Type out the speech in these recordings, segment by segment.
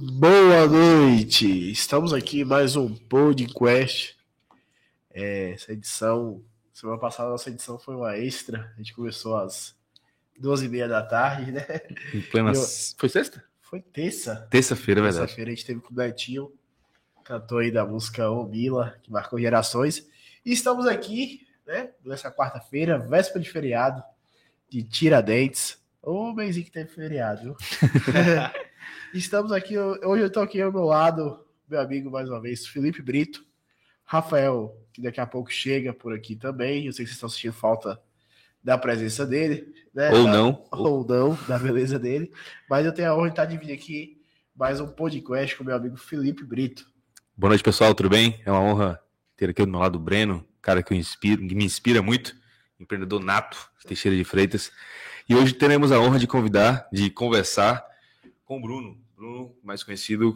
Boa noite! Estamos aqui em mais um podcast. É, essa edição, semana passada, nossa edição foi uma extra. A gente começou às duas e meia da tarde, né? Em plena. Eu- Foi sexta? Foi terça. Terça-feira, é verdade. Terça-feira a gente teve com o Netinho, cantor aí da música Ô Mila, que marcou gerações. E estamos aqui, né, nessa quarta-feira, véspera de feriado, de Tiradentes. Ô, mêsinho que teve feriado, viu? estamos aqui, hoje eu tô aqui ao meu lado, meu amigo mais uma vez, Felipe Brito, Rafael, que daqui a pouco chega por aqui também. Eu sei que vocês estão sentindo falta da presença dele, né? Ou Da- não. ou não, da beleza dele. Mas eu tenho a honra de estar dividindo aqui mais um podcast com meu amigo Felipe Brito. Boa noite, pessoal, tudo bem? É uma honra ter aqui do meu lado o Breno, cara que, eu inspiro, que me inspira muito, empreendedor nato, Teixeira de Freitas. E hoje teremos a honra de convidar, de conversar com o Bruno, Bruno mais conhecido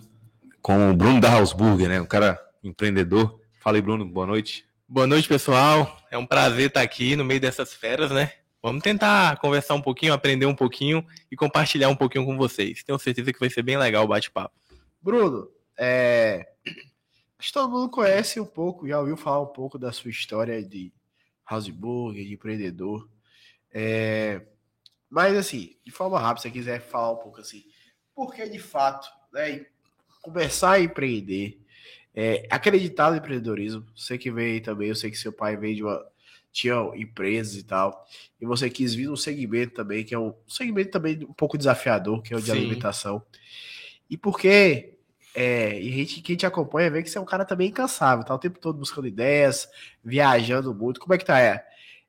como o Bruno da Hausburger, né? Um cara empreendedor. Fala aí, Bruno, boa noite. Boa noite, pessoal. É um prazer estar aqui no meio dessas feras, né? Vamos tentar conversar um pouquinho, aprender um pouquinho e compartilhar um pouquinho com vocês. Tenho certeza que vai ser bem legal o bate-papo. Bruno, é... acho que todo mundo conhece um pouco, já ouviu falar um pouco da sua história de house burger, de empreendedor. É... Mas assim, de forma rápida, se você quiser falar um pouco assim, porque de fato, né, começar a empreender, é, acreditar no empreendedorismo, você que veio também, eu sei que seu pai veio de uma tinha empresas e tal, e você quis vir num segmento também, que é um segmento também um pouco desafiador, que é o de Sim. alimentação. E porque é, e a gente, quem te acompanha vê que você é um cara também incansável, tá o tempo todo buscando ideias, viajando muito. Como é que tá é,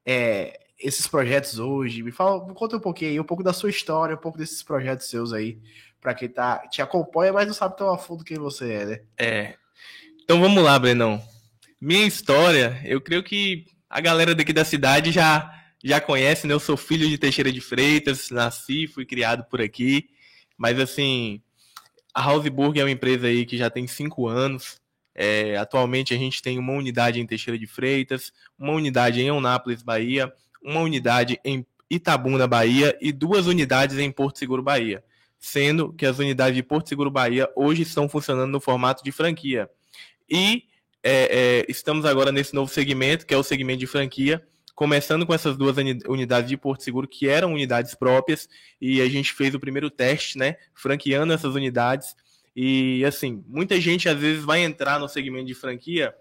é, esses projetos hoje? Me fala, me conta um pouquinho aí, um pouco da sua história, um pouco desses projetos seus aí, para quem tá, te acompanha, mas não sabe tão a fundo quem você é, né? É. Então vamos lá, Brenão. Minha história, eu creio que a galera daqui da cidade já já conhece, né? Eu sou filho de Teixeira de Freitas, nasci, fui criado por aqui. Mas assim, a Houseburg é uma empresa aí que já tem cinco anos. É, atualmente a gente tem uma unidade em Teixeira de Freitas, uma unidade em Eunápolis, Bahia, uma unidade em Itabuna, Bahia e duas unidades em Porto Seguro, Bahia. Sendo que as unidades de Porto Seguro, Bahia hoje estão funcionando no formato de franquia. E é, é, estamos agora nesse novo segmento, que é o segmento de franquia, começando com essas duas uni- unidades de Porto Seguro, que eram unidades próprias, e a gente fez o primeiro teste, né, franqueando essas unidades. E assim, muita gente às vezes vai entrar no segmento de franquia,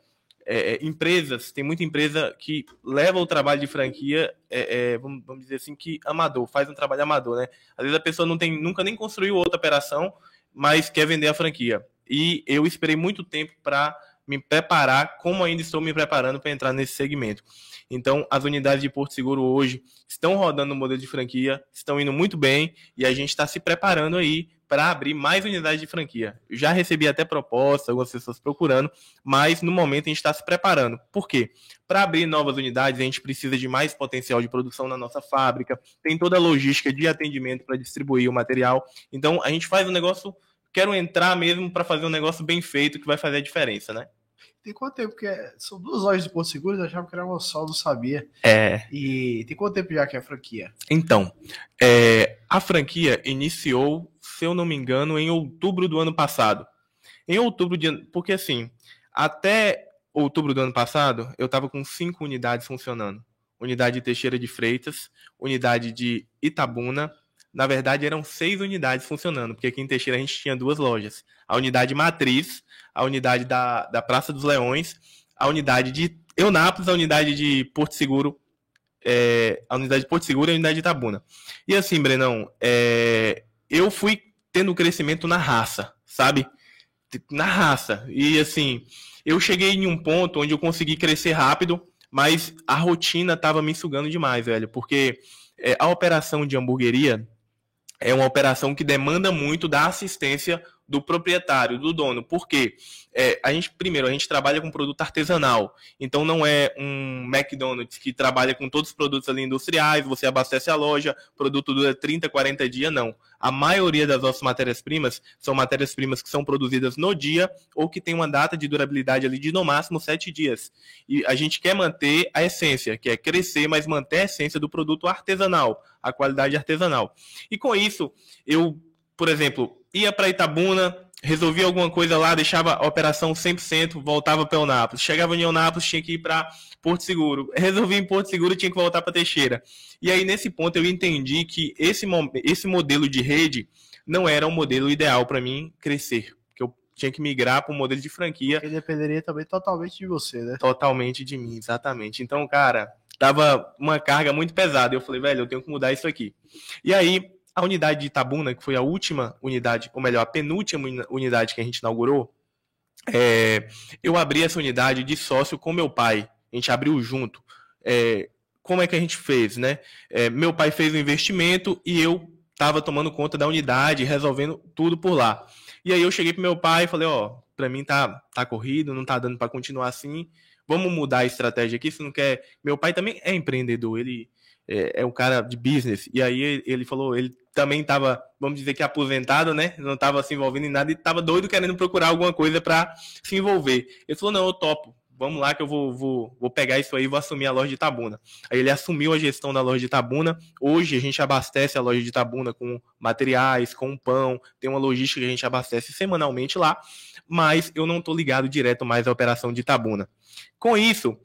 é, é, empresas, tem muita empresa que leva o trabalho de franquia, é, é, vamos, vamos dizer assim, que amador, faz um trabalho amador, né? Às vezes a pessoa não tem, nunca nem construiu outra operação, mas quer vender a franquia. E eu esperei muito tempo para me preparar, como ainda estou me preparando para entrar nesse segmento. Então, as unidades de Porto Seguro hoje estão rodando no modelo de franquia, estão indo muito bem e a gente está se preparando aí para abrir mais unidades de franquia. Já recebi até propostas, algumas pessoas procurando, mas no momento a gente está se preparando. Por quê? Para abrir novas unidades, a gente precisa de mais potencial de produção na nossa fábrica, tem toda a logística de atendimento para distribuir o material. Então, a gente faz um negócio quero entrar mesmo para fazer um negócio bem feito que vai fazer a diferença, né? Tem quanto tempo que é? São duas lojas de Porto Seguro, eu achava que era uma só, não sabia. É. E tem quanto tempo já que é a franquia? Então, é, a franquia iniciou, se eu não me engano, em outubro do ano passado. Em outubro de porque assim, até outubro do ano passado, eu estava com cinco unidades funcionando. Unidade de Teixeira de Freitas, unidade de Itabuna. Na verdade, eram seis unidades funcionando, porque aqui em Teixeira a gente tinha duas lojas. A unidade matriz, a unidade da, da Praça dos Leões, a unidade de Eunápolis, a unidade de Porto Seguro, é, a unidade de Porto Seguro e a unidade de Itabuna. E assim, Brenão, é, eu fui tendo crescimento na raça, sabe? Na raça. E assim, eu cheguei em um ponto onde eu consegui crescer rápido, mas a rotina tava me sugando demais, velho. Porque é, a operação de hamburgueria é uma operação que demanda muito da assistência do proprietário, do dono. Por quê? É, a gente, primeiro, a gente trabalha com produto artesanal. Então não é um McDonald's que trabalha com todos os produtos ali industriais, você abastece a loja, produto dura 30, 40 dias, não. A maioria das nossas matérias-primas são matérias-primas que são produzidas no dia ou que tem uma data de durabilidade ali de no máximo 7 dias. E a gente quer manter a essência, que é crescer, mas manter a essência do produto artesanal, a qualidade artesanal. E com isso, eu, por exemplo, ia para Itabuna, resolvia alguma coisa lá, deixava a operação 100%, voltava para Eunápolis. Chegava em Eunápolis, tinha que ir para Porto Seguro. Resolvia em Porto Seguro, tinha que voltar para Teixeira. E aí, nesse ponto, eu entendi que esse, esse modelo de rede não era um modelo ideal para mim crescer. Que eu tinha que migrar para um modelo de franquia. Que dependeria também totalmente de você, né? Totalmente de mim, exatamente. Então, cara, tava uma carga muito pesada. Eu falei, velho, eu tenho que mudar isso aqui. E aí, a unidade de Itabuna, que foi a última unidade, ou melhor, a penúltima unidade que a gente inaugurou, é, eu abri essa unidade de sócio com meu pai. A gente abriu junto. É, como é que a gente fez, né? É, meu pai fez o investimento e eu estava tomando conta da unidade, resolvendo tudo por lá. E aí eu cheguei pro meu pai e falei, ó, para mim tá, tá corrido, não tá dando para continuar assim. Vamos mudar a estratégia aqui, se não quer. Meu pai também é empreendedor, ele é, é um cara de business. E aí ele falou, ele também estava, vamos dizer que aposentado, né? Não estava se envolvendo em nada e estava doido querendo procurar alguma coisa para se envolver. Ele falou: não, eu topo. Vamos lá que eu vou, vou, vou pegar isso aí e vou assumir a loja de Tabuna. Aí ele assumiu a gestão da loja de Tabuna. Hoje a gente abastece a loja de Tabuna com materiais, com pão. Tem uma logística que a gente abastece semanalmente lá. Mas eu não estou ligado direto mais à operação de Tabuna. Com isso,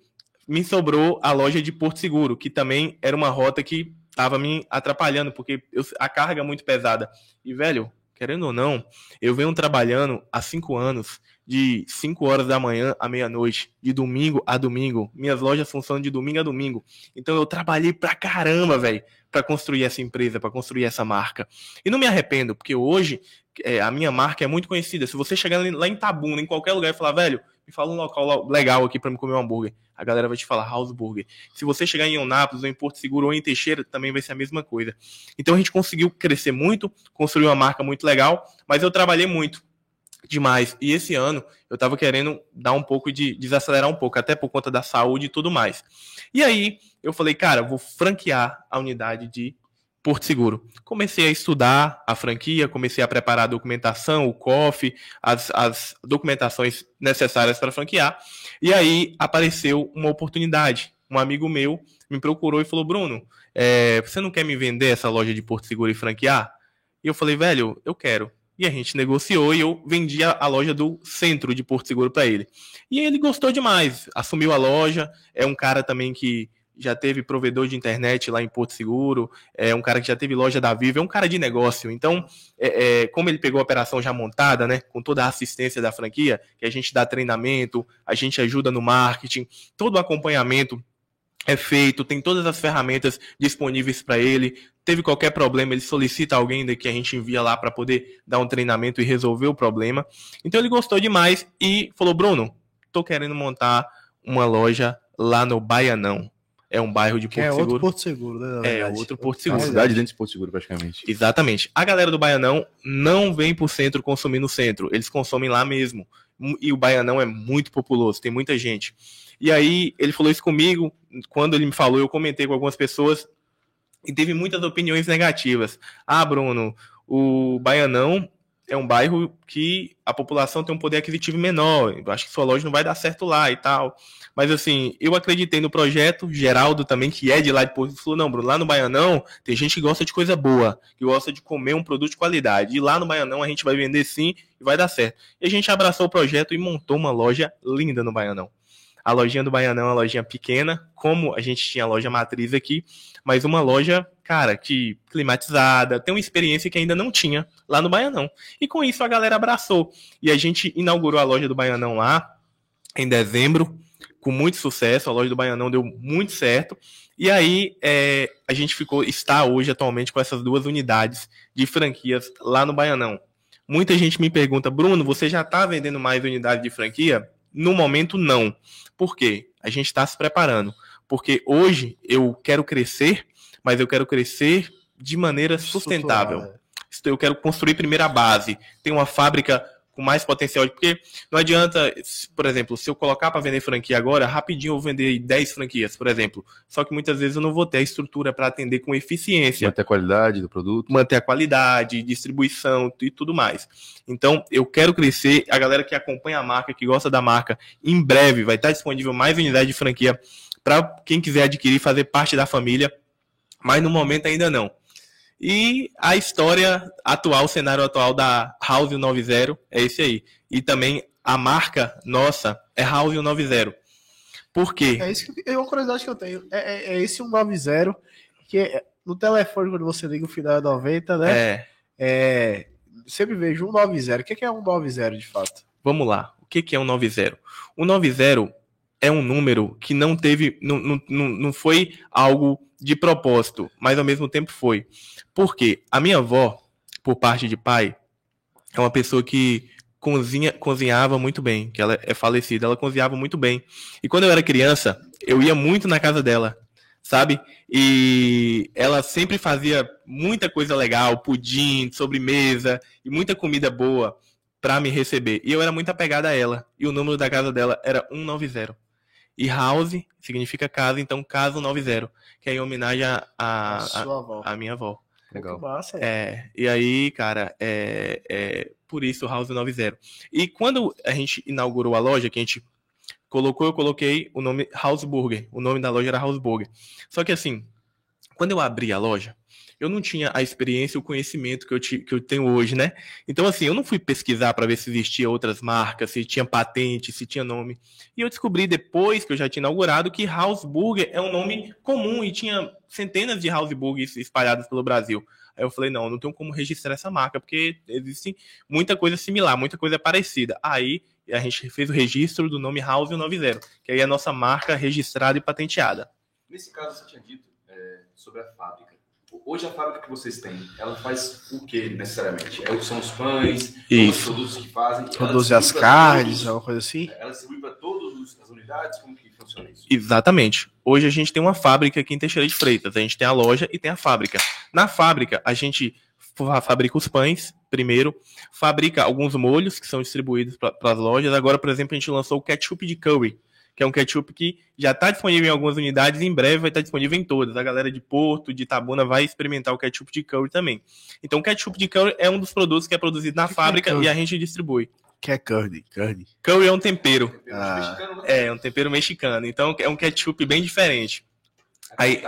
me sobrou a loja de Porto Seguro, que também era uma rota que estava me atrapalhando, porque eu, a carga é muito pesada. E, velho, querendo ou não, eu venho trabalhando há cinco anos, de 5 horas da manhã à meia-noite, de domingo a domingo. Minhas lojas funcionam de domingo a domingo. Então eu trabalhei pra caramba, velho, para construir essa empresa, para construir essa marca. E não me arrependo, porque hoje é, a minha marca é muito conhecida. Se você chegar lá em Tabuna, em qualquer lugar, e falar, velho, me fala um local legal aqui para me comer um hambúrguer. A galera vai te falar House Burger. Se você chegar em Eunápolis, ou em Porto Seguro, ou em Teixeira, também vai ser a mesma coisa. Então a gente conseguiu crescer muito, construir uma marca muito legal, mas eu trabalhei muito demais. E esse ano eu tava querendo dar um pouco de desacelerar um pouco, até por conta da saúde e tudo mais. E aí eu falei, cara, vou franquear a unidade de Porto Seguro. Comecei a estudar a franquia, comecei a preparar a documentação, o COF, as, as documentações necessárias para franquear. E aí apareceu uma oportunidade. Um amigo meu me procurou e falou: Bruno, é, você não quer me vender essa loja de Porto Seguro e franquear? E eu falei, velho, eu quero. E a gente negociou e eu vendi a, a loja do centro de Porto Seguro para ele. E ele gostou demais, assumiu a loja. É um cara também que já teve provedor de internet lá em Porto Seguro, é um cara que já teve loja da Vivo, é um cara de negócio. Então, é, é, como ele pegou a operação já montada, né, com toda a assistência da franquia, que a gente dá treinamento, a gente ajuda no marketing, todo o acompanhamento é feito, tem todas as ferramentas disponíveis para ele. Teve qualquer problema, ele solicita alguém que a gente envia lá para poder dar um treinamento e resolver o problema. Então ele gostou demais e falou: Bruno, tô querendo montar uma loja lá no Baianão. É um bairro de Porto é Seguro. outro Porto Seguro, né? É, outro Porto Uma Seguro. cidade dentro de Porto Seguro, praticamente. Exatamente. A galera do Baianão não vem pro centro consumir no centro. Eles consomem lá mesmo. E o Baianão é muito populoso, tem muita gente. E aí ele falou isso comigo. Quando ele me falou, eu comentei com algumas pessoas e teve muitas opiniões negativas. Ah, Bruno, o Baianão é um bairro que a população tem um poder aquisitivo menor. Eu acho que sua loja não vai dar certo lá e tal. Mas assim, eu acreditei no projeto, Geraldo também, que é de lá de Porto, falou, não, Bruno, lá no Baianão tem gente que gosta de coisa boa, que gosta de comer um produto de qualidade. E lá no Baianão a gente vai vender sim e vai dar certo. E a gente abraçou o projeto e montou uma loja linda no Baianão. A lojinha do Baianão é uma lojinha pequena, como a gente tinha a loja matriz aqui, mas uma loja, cara, que climatizada, tem uma experiência que ainda não tinha lá no Baianão. E com isso a galera abraçou. E a gente inaugurou a loja do Baianão lá em dezembro, com muito sucesso. A loja do Baianão deu muito certo. E aí é, a gente ficou, está hoje atualmente com essas duas unidades de franquias lá no Baianão. Muita gente me pergunta, Bruno, você já está vendendo mais unidade de franquia? No momento, não. Por quê? A gente está se preparando. Porque hoje eu quero crescer, mas eu quero crescer de maneira sustentável. Eu quero construir primeiro a base. Tem uma fábrica com mais potencial. Porque não adianta, por exemplo, se eu colocar para vender franquia agora, rapidinho eu vou vender 10 franquias, por exemplo. Só que muitas vezes eu não vou ter a estrutura para atender com eficiência Manter a qualidade do produto. manter a qualidade, distribuição e tudo mais. Então, eu quero crescer. A galera que acompanha a marca, que gosta da marca, em breve vai estar disponível mais unidade de franquia para quem quiser adquirir, fazer parte da família. Mas no momento ainda não. E a história atual, o cenário atual da House 90 é esse aí. E também a marca nossa é House 90. Por quê? É, isso que, é uma curiosidade que eu tenho. É, é, é esse 190 que é, no telefone, quando você liga o final é 90, né? É. É, sempre vejo 190. O que é 190 de fato? Vamos lá. O que é um 90? O 90 é um número que não teve, não, não, não foi algo de propósito, mas ao mesmo tempo foi. Porque a minha avó, por parte de pai, é uma pessoa que cozinha, cozinhava muito bem, que ela é falecida, ela cozinhava muito bem. E quando eu era criança, eu ia muito na casa dela, sabe? E ela sempre fazia muita coisa legal, pudim, sobremesa e muita comida boa para me receber. E eu era muito apegado a ela. E o número da casa dela era 190. E house significa casa, então casa 190, que é em homenagem a, a, a, a minha avó. Legal. Massa, é. é, e aí, cara, é, é por isso House 90. E quando a gente inaugurou a loja, que a gente colocou, eu coloquei o nome House Burger. O nome da loja era House Burger. Só que assim, quando eu abri a loja, eu não tinha a experiência e o conhecimento que eu, te, que eu tenho hoje, né? Então, assim, eu não fui pesquisar para ver se existia outras marcas, se tinha patente, se tinha nome. E eu descobri depois que eu já tinha inaugurado que House Burger é um nome comum e tinha centenas de House Burgers espalhados pelo Brasil. Aí eu falei, não, não tenho como registrar essa marca, porque existe muita coisa similar, muita coisa parecida. Aí a gente fez o registro do nome House 90, que aí é a nossa marca registrada e patenteada. Nesse caso, você tinha dito é, sobre a fábrica. Hoje a fábrica que vocês têm, ela faz o que necessariamente? É, são os pães, os produtos que fazem? Produz as carnes, alguma coisa assim? Ela distribui para todas as unidades? Como que funciona isso? Exatamente. Hoje a gente tem uma fábrica aqui em Teixeira de Freitas. A gente tem a loja e tem a fábrica. Na fábrica, a gente fabrica os pães, primeiro, fabrica alguns molhos que são distribuídos para as lojas. Agora, por exemplo, a gente lançou o ketchup de curry, que é um ketchup que já está disponível em algumas unidades e em breve vai estar disponível em todas. A galera de Porto, de Itabuna vai experimentar o ketchup de curry também. Então, o ketchup de curry é um dos produtos que é produzido na que fábrica que é e a gente distribui. Que é curry, curry. Curry é um tempero. Ah. É, é um tempero mexicano. Então, é um ketchup bem diferente. Aí,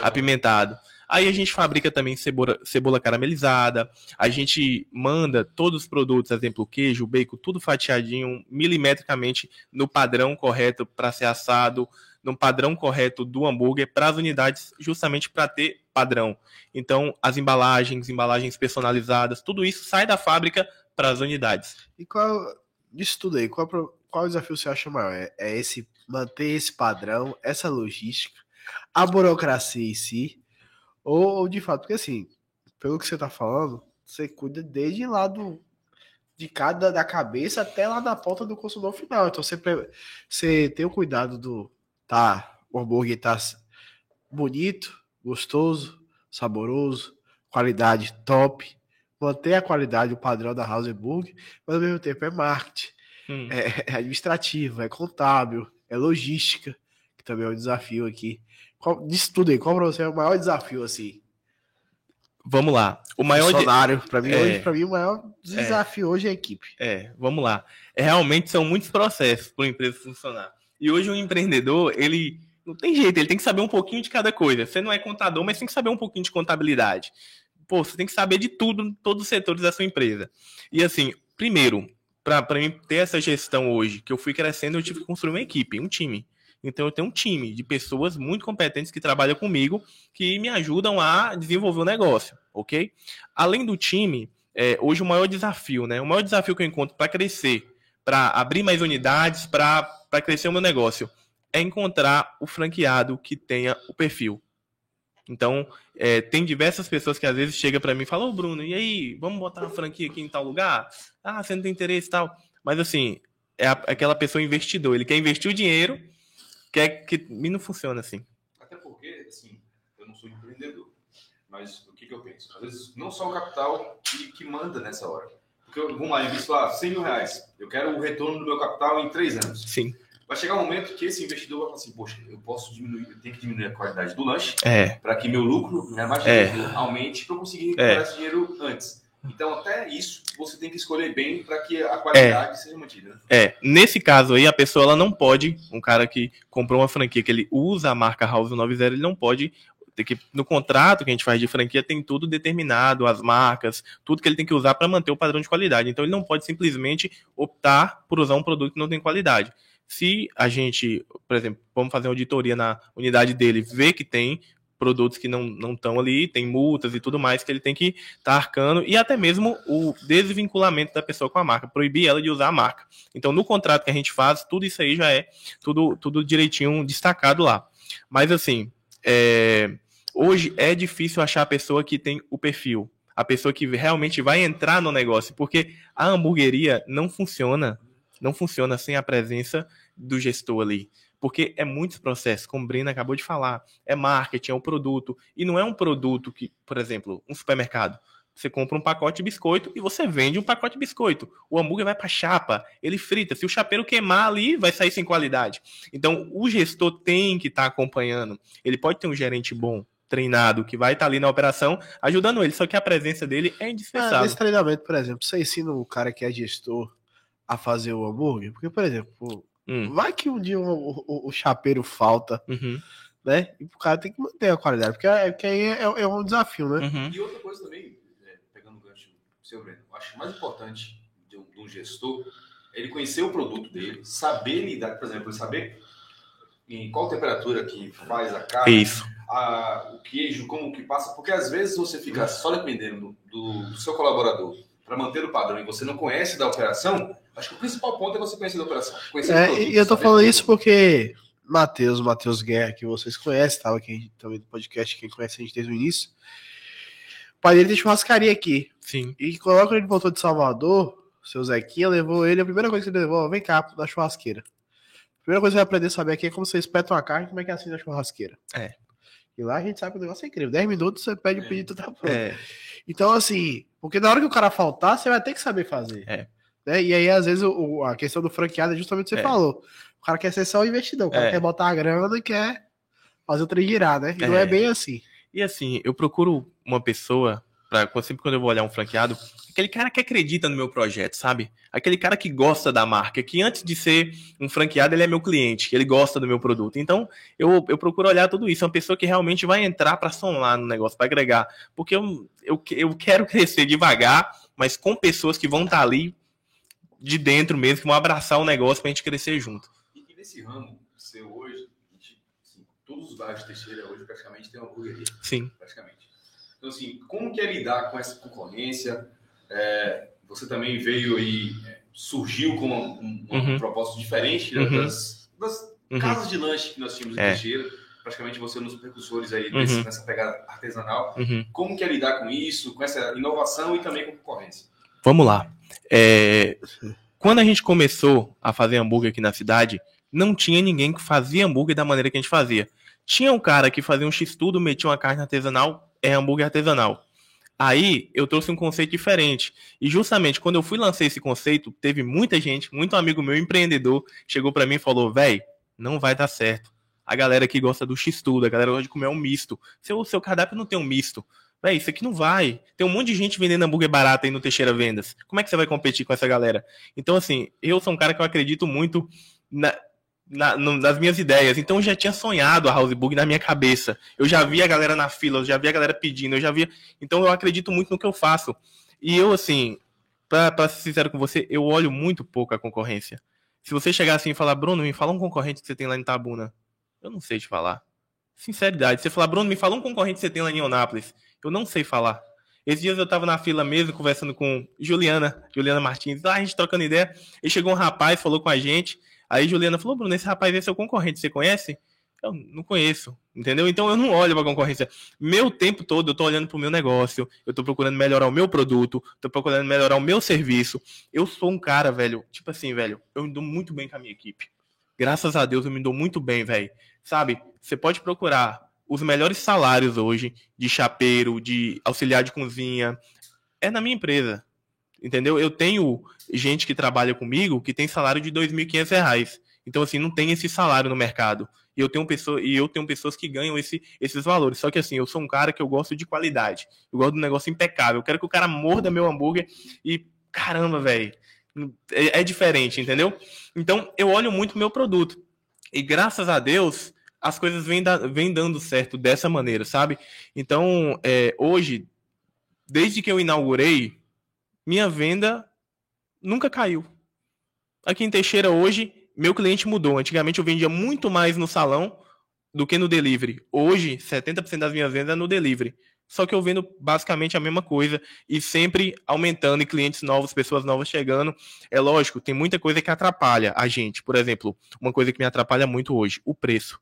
apimentado. Aí a gente fabrica também cebola, cebola caramelizada, a gente manda todos os produtos, exemplo, queijo, bacon, tudo fatiadinho, milimetricamente no padrão correto para ser assado, no padrão correto do hambúrguer para as unidades, justamente para ter padrão. Então, as embalagens, embalagens personalizadas, tudo isso sai da fábrica para as unidades. E qual, disso tudo aí, qual, qual desafio você acha maior? É, é esse manter esse padrão, essa logística, a burocracia em si, ou, ou, de fato, porque assim, pelo que você tá falando, você cuida desde lá do, de cada da cabeça até lá da ponta do consumidor final. Então você, você tem o cuidado do tá, o hambúrguer tá bonito, gostoso, saboroso, qualidade top, manter a qualidade, o padrão da House Burger, mas ao mesmo tempo é marketing, hum. é, é administrativo, é contábil, é logística, que também é um desafio aqui. Qual, disso tudo aí, qual para você é o maior desafio, assim? Vamos lá. O maior Funcionário, de... para mim, é... hoje, para mim, o maior desafio é... hoje é a equipe. É, vamos lá. É, realmente são muitos processos para uma empresa funcionar. E hoje o um empreendedor, ele não tem jeito, ele tem que saber um pouquinho de cada coisa. Você não é contador, mas tem que saber um pouquinho de contabilidade. Pô, você tem que saber de tudo, todos os setores da sua empresa. E assim, primeiro, para mim ter essa gestão hoje, que eu fui crescendo, eu tive que construir uma equipe, um time. Então eu tenho um time de pessoas muito competentes que trabalham comigo, que me ajudam a desenvolver o negócio, ok? Além do time, é, hoje o maior desafio, né? O maior desafio que eu encontro para crescer, para abrir mais unidades, para crescer o meu negócio, é encontrar o franqueado que tenha o perfil. Então, é, tem diversas pessoas que às vezes chegam para mim e falam, ô Bruno, e aí, vamos botar uma franquia aqui em tal lugar? Ah, você não tem interesse e tal. Mas assim, é aquela pessoa investidor, ele quer investir o dinheiro que é que me não funciona assim. Até porque, assim, eu não sou empreendedor, mas o que, que eu penso? Às vezes, não só o capital que, que manda nessa hora. Porque, eu, vamos lá, eu invisto lá 100 mil reais, eu quero o retorno do meu capital em três anos. Sim. Vai chegar um momento que esse investidor vai falar assim, poxa, eu posso diminuir, eu tenho que diminuir a qualidade do lanche é. para que meu lucro, minha margem é. aumente para eu conseguir recuperar é. esse dinheiro antes. Então, até isso, você tem que escolher bem para que a qualidade é, seja mantida. Né? É, nesse caso aí, a pessoa ela não pode, um cara que comprou uma franquia que ele usa a marca House 90, ele não pode Tem que, no contrato que a gente faz de franquia, tem tudo determinado, as marcas, tudo que ele tem que usar para manter o padrão de qualidade. Então, ele não pode simplesmente optar por usar um produto que não tem qualidade. Se a gente, por exemplo, vamos fazer uma auditoria na unidade dele, ver que tem produtos que não estão ali, tem multas e tudo mais que ele tem que estar tá arcando, e até mesmo o desvinculamento da pessoa com a marca, proibir ela de usar a marca. Então, no contrato que a gente faz, tudo isso aí já é tudo, tudo direitinho destacado lá. Mas assim, é, hoje é difícil achar a pessoa que tem o perfil, a pessoa que realmente vai entrar no negócio, porque a hamburgueria não funciona, não funciona sem a presença do gestor ali. Porque é muitos processos, como o Brina acabou de falar. É marketing, é um produto. E não é um produto que, por exemplo, um supermercado. Você compra um pacote de biscoito e você vende um pacote de biscoito. O hambúrguer vai para chapa, ele frita. Se o chapeiro queimar ali, vai sair sem qualidade. Então, o gestor tem que estar tá acompanhando. Ele pode ter um gerente bom, treinado, que vai estar tá ali na operação, ajudando ele. Só que a presença dele é indispensável. Ah, nesse treinamento, por exemplo, você ensina o cara que é gestor a fazer o hambúrguer? Porque, por exemplo, hum. vai que um dia o, o, o chapeiro falta. Uhum né? E o cara tem que manter a qualidade, porque, é, porque aí é, é, um desafio, né? Uhum. E outra coisa também, seu Breno, eu acho mais importante de um, de um gestor ele conhecer o produto dele, saber lidar, por exemplo, saber em qual temperatura que faz a carne, Isso. A, o queijo, como que passa, porque às vezes você fica só dependendo do, do seu colaborador para manter o padrão e você não conhece da operação, acho que o principal ponto é você conhecer da operação. Conhecer é, produto, e eu tô falando isso porque Matheus, Matheus Guerra, que vocês conhecem, estava aqui também no podcast, quem conhece a gente desde o início, pai dele tem churrascaria aqui. Sim. E quando ele voltou de Salvador, o seu Zequinha levou ele, a primeira coisa que ele levou, vem cá, da churrasqueira. A primeira coisa que você vai aprender a saber aqui é como você espeta uma carne, como é que é assim na churrasqueira. É. E lá a gente sabe que o negócio é incrível. 10 minutos você pede o pedido, tá pronto. É. Então, assim, porque na hora que o cara faltar, você vai ter que saber fazer. É. Né? E aí, às vezes, o, a questão do franqueado é justamente o que você é. falou. O cara quer ser só um investidor, o cara é. quer botar a grana e quer fazer o trem girar, né? E não é, é bem assim. E assim, eu procuro uma pessoa pra, sempre quando eu vou olhar um franqueado, aquele cara que acredita no meu projeto, sabe? Aquele cara que gosta da marca, que antes de ser um franqueado, ele é meu cliente, que ele gosta do meu produto. Então, eu, eu procuro olhar tudo isso. É uma pessoa que realmente vai entrar para somar no negócio, para agregar. Porque eu, eu, eu quero crescer devagar, mas com pessoas que vão estar tá ali de dentro mesmo, que vão abraçar o negócio para a gente crescer junto. E, e nesse ramo seu hoje, gente, assim, todos os bairros de Teixeira hoje praticamente tem uma hamburgueria. Sim. Praticamente. Então, assim, como que é lidar com essa concorrência? É, você também veio e é, surgiu com uma, uma uhum. proposta diferente né, uhum. das, das uhum. casas de lanche que nós tínhamos em é. Teixeira. Praticamente você dos precursores aí desse, uhum. nessa pegada artesanal. Uhum. Como que é lidar com isso, com essa inovação e também com concorrência? Vamos lá. É, quando a gente começou a fazer hambúrguer aqui na cidade, não tinha ninguém que fazia hambúrguer da maneira que a gente fazia. Tinha um cara que fazia um x-tudo, metia uma carne artesanal, é hambúrguer artesanal. Aí eu trouxe um conceito diferente. E justamente quando eu fui lançar esse conceito, teve muita gente, muito amigo meu, empreendedor, chegou para mim e falou: véi, não vai dar certo. A galera aqui gosta do x-tudo, a galera gosta de comer um misto. Seu, seu cardápio não tem um misto. Véi, isso aqui não vai. Tem um monte de gente vendendo hambúrguer barato aí no Teixeira Vendas. Como é que você vai competir com essa galera? Então, assim, eu sou um cara que eu acredito muito na, na, no, nas minhas ideias. Então eu já tinha sonhado a Housebook na minha cabeça. Eu já via a galera na fila, eu já via a galera pedindo, eu já via. Então eu acredito muito no que eu faço. E eu, assim, para ser sincero com você, eu olho muito pouco a concorrência. Se você chegar assim e falar, Bruno, me fala um concorrente que você tem lá em Tabuna. Eu não sei te falar. Sinceridade. Você falar, Bruno, me fala um concorrente que você tem lá em Onápolis. Eu não sei falar. Esses dias eu tava na fila mesmo, conversando com Juliana, Juliana Martins. Ah, a gente trocando ideia. E chegou um rapaz, falou com a gente. Aí Juliana falou, Bruno, esse rapaz é seu concorrente, você conhece? Eu não conheço, entendeu? Então eu não olho para concorrência. Meu tempo todo eu tô olhando para o meu negócio, eu tô procurando melhorar o meu produto, tô procurando melhorar o meu serviço. Eu sou um cara, velho, tipo assim, velho, eu me dou muito bem com a minha equipe. Graças a Deus eu me dou muito bem, velho. Sabe? Você pode procurar os melhores salários hoje de chapeiro, de auxiliar de cozinha, é na minha empresa. Entendeu? Eu tenho gente que trabalha comigo que tem salário de R$ 2.500. Então, assim, não tem esse salário no mercado. E eu tenho, pessoa, e eu tenho pessoas que ganham esse, esses valores. Só que, assim, eu sou um cara que eu gosto de qualidade. Eu gosto do negócio impecável. Eu quero que o cara morda meu hambúrguer e, caramba, velho, é, é diferente, entendeu? Então, eu olho muito meu produto. E graças a Deus, as coisas vêm, da, vêm dando certo dessa maneira, sabe? Então, é, hoje, desde que eu inaugurei, minha venda nunca caiu. Aqui em Teixeira, hoje, meu cliente mudou. Antigamente eu vendia muito mais no salão do que no delivery. Hoje, 70% das minhas vendas é no delivery. Só que eu vendo basicamente a mesma coisa e sempre aumentando e clientes novos, pessoas novas chegando. É lógico, tem muita coisa que atrapalha a gente. Por exemplo, uma coisa que me atrapalha muito hoje, o preço.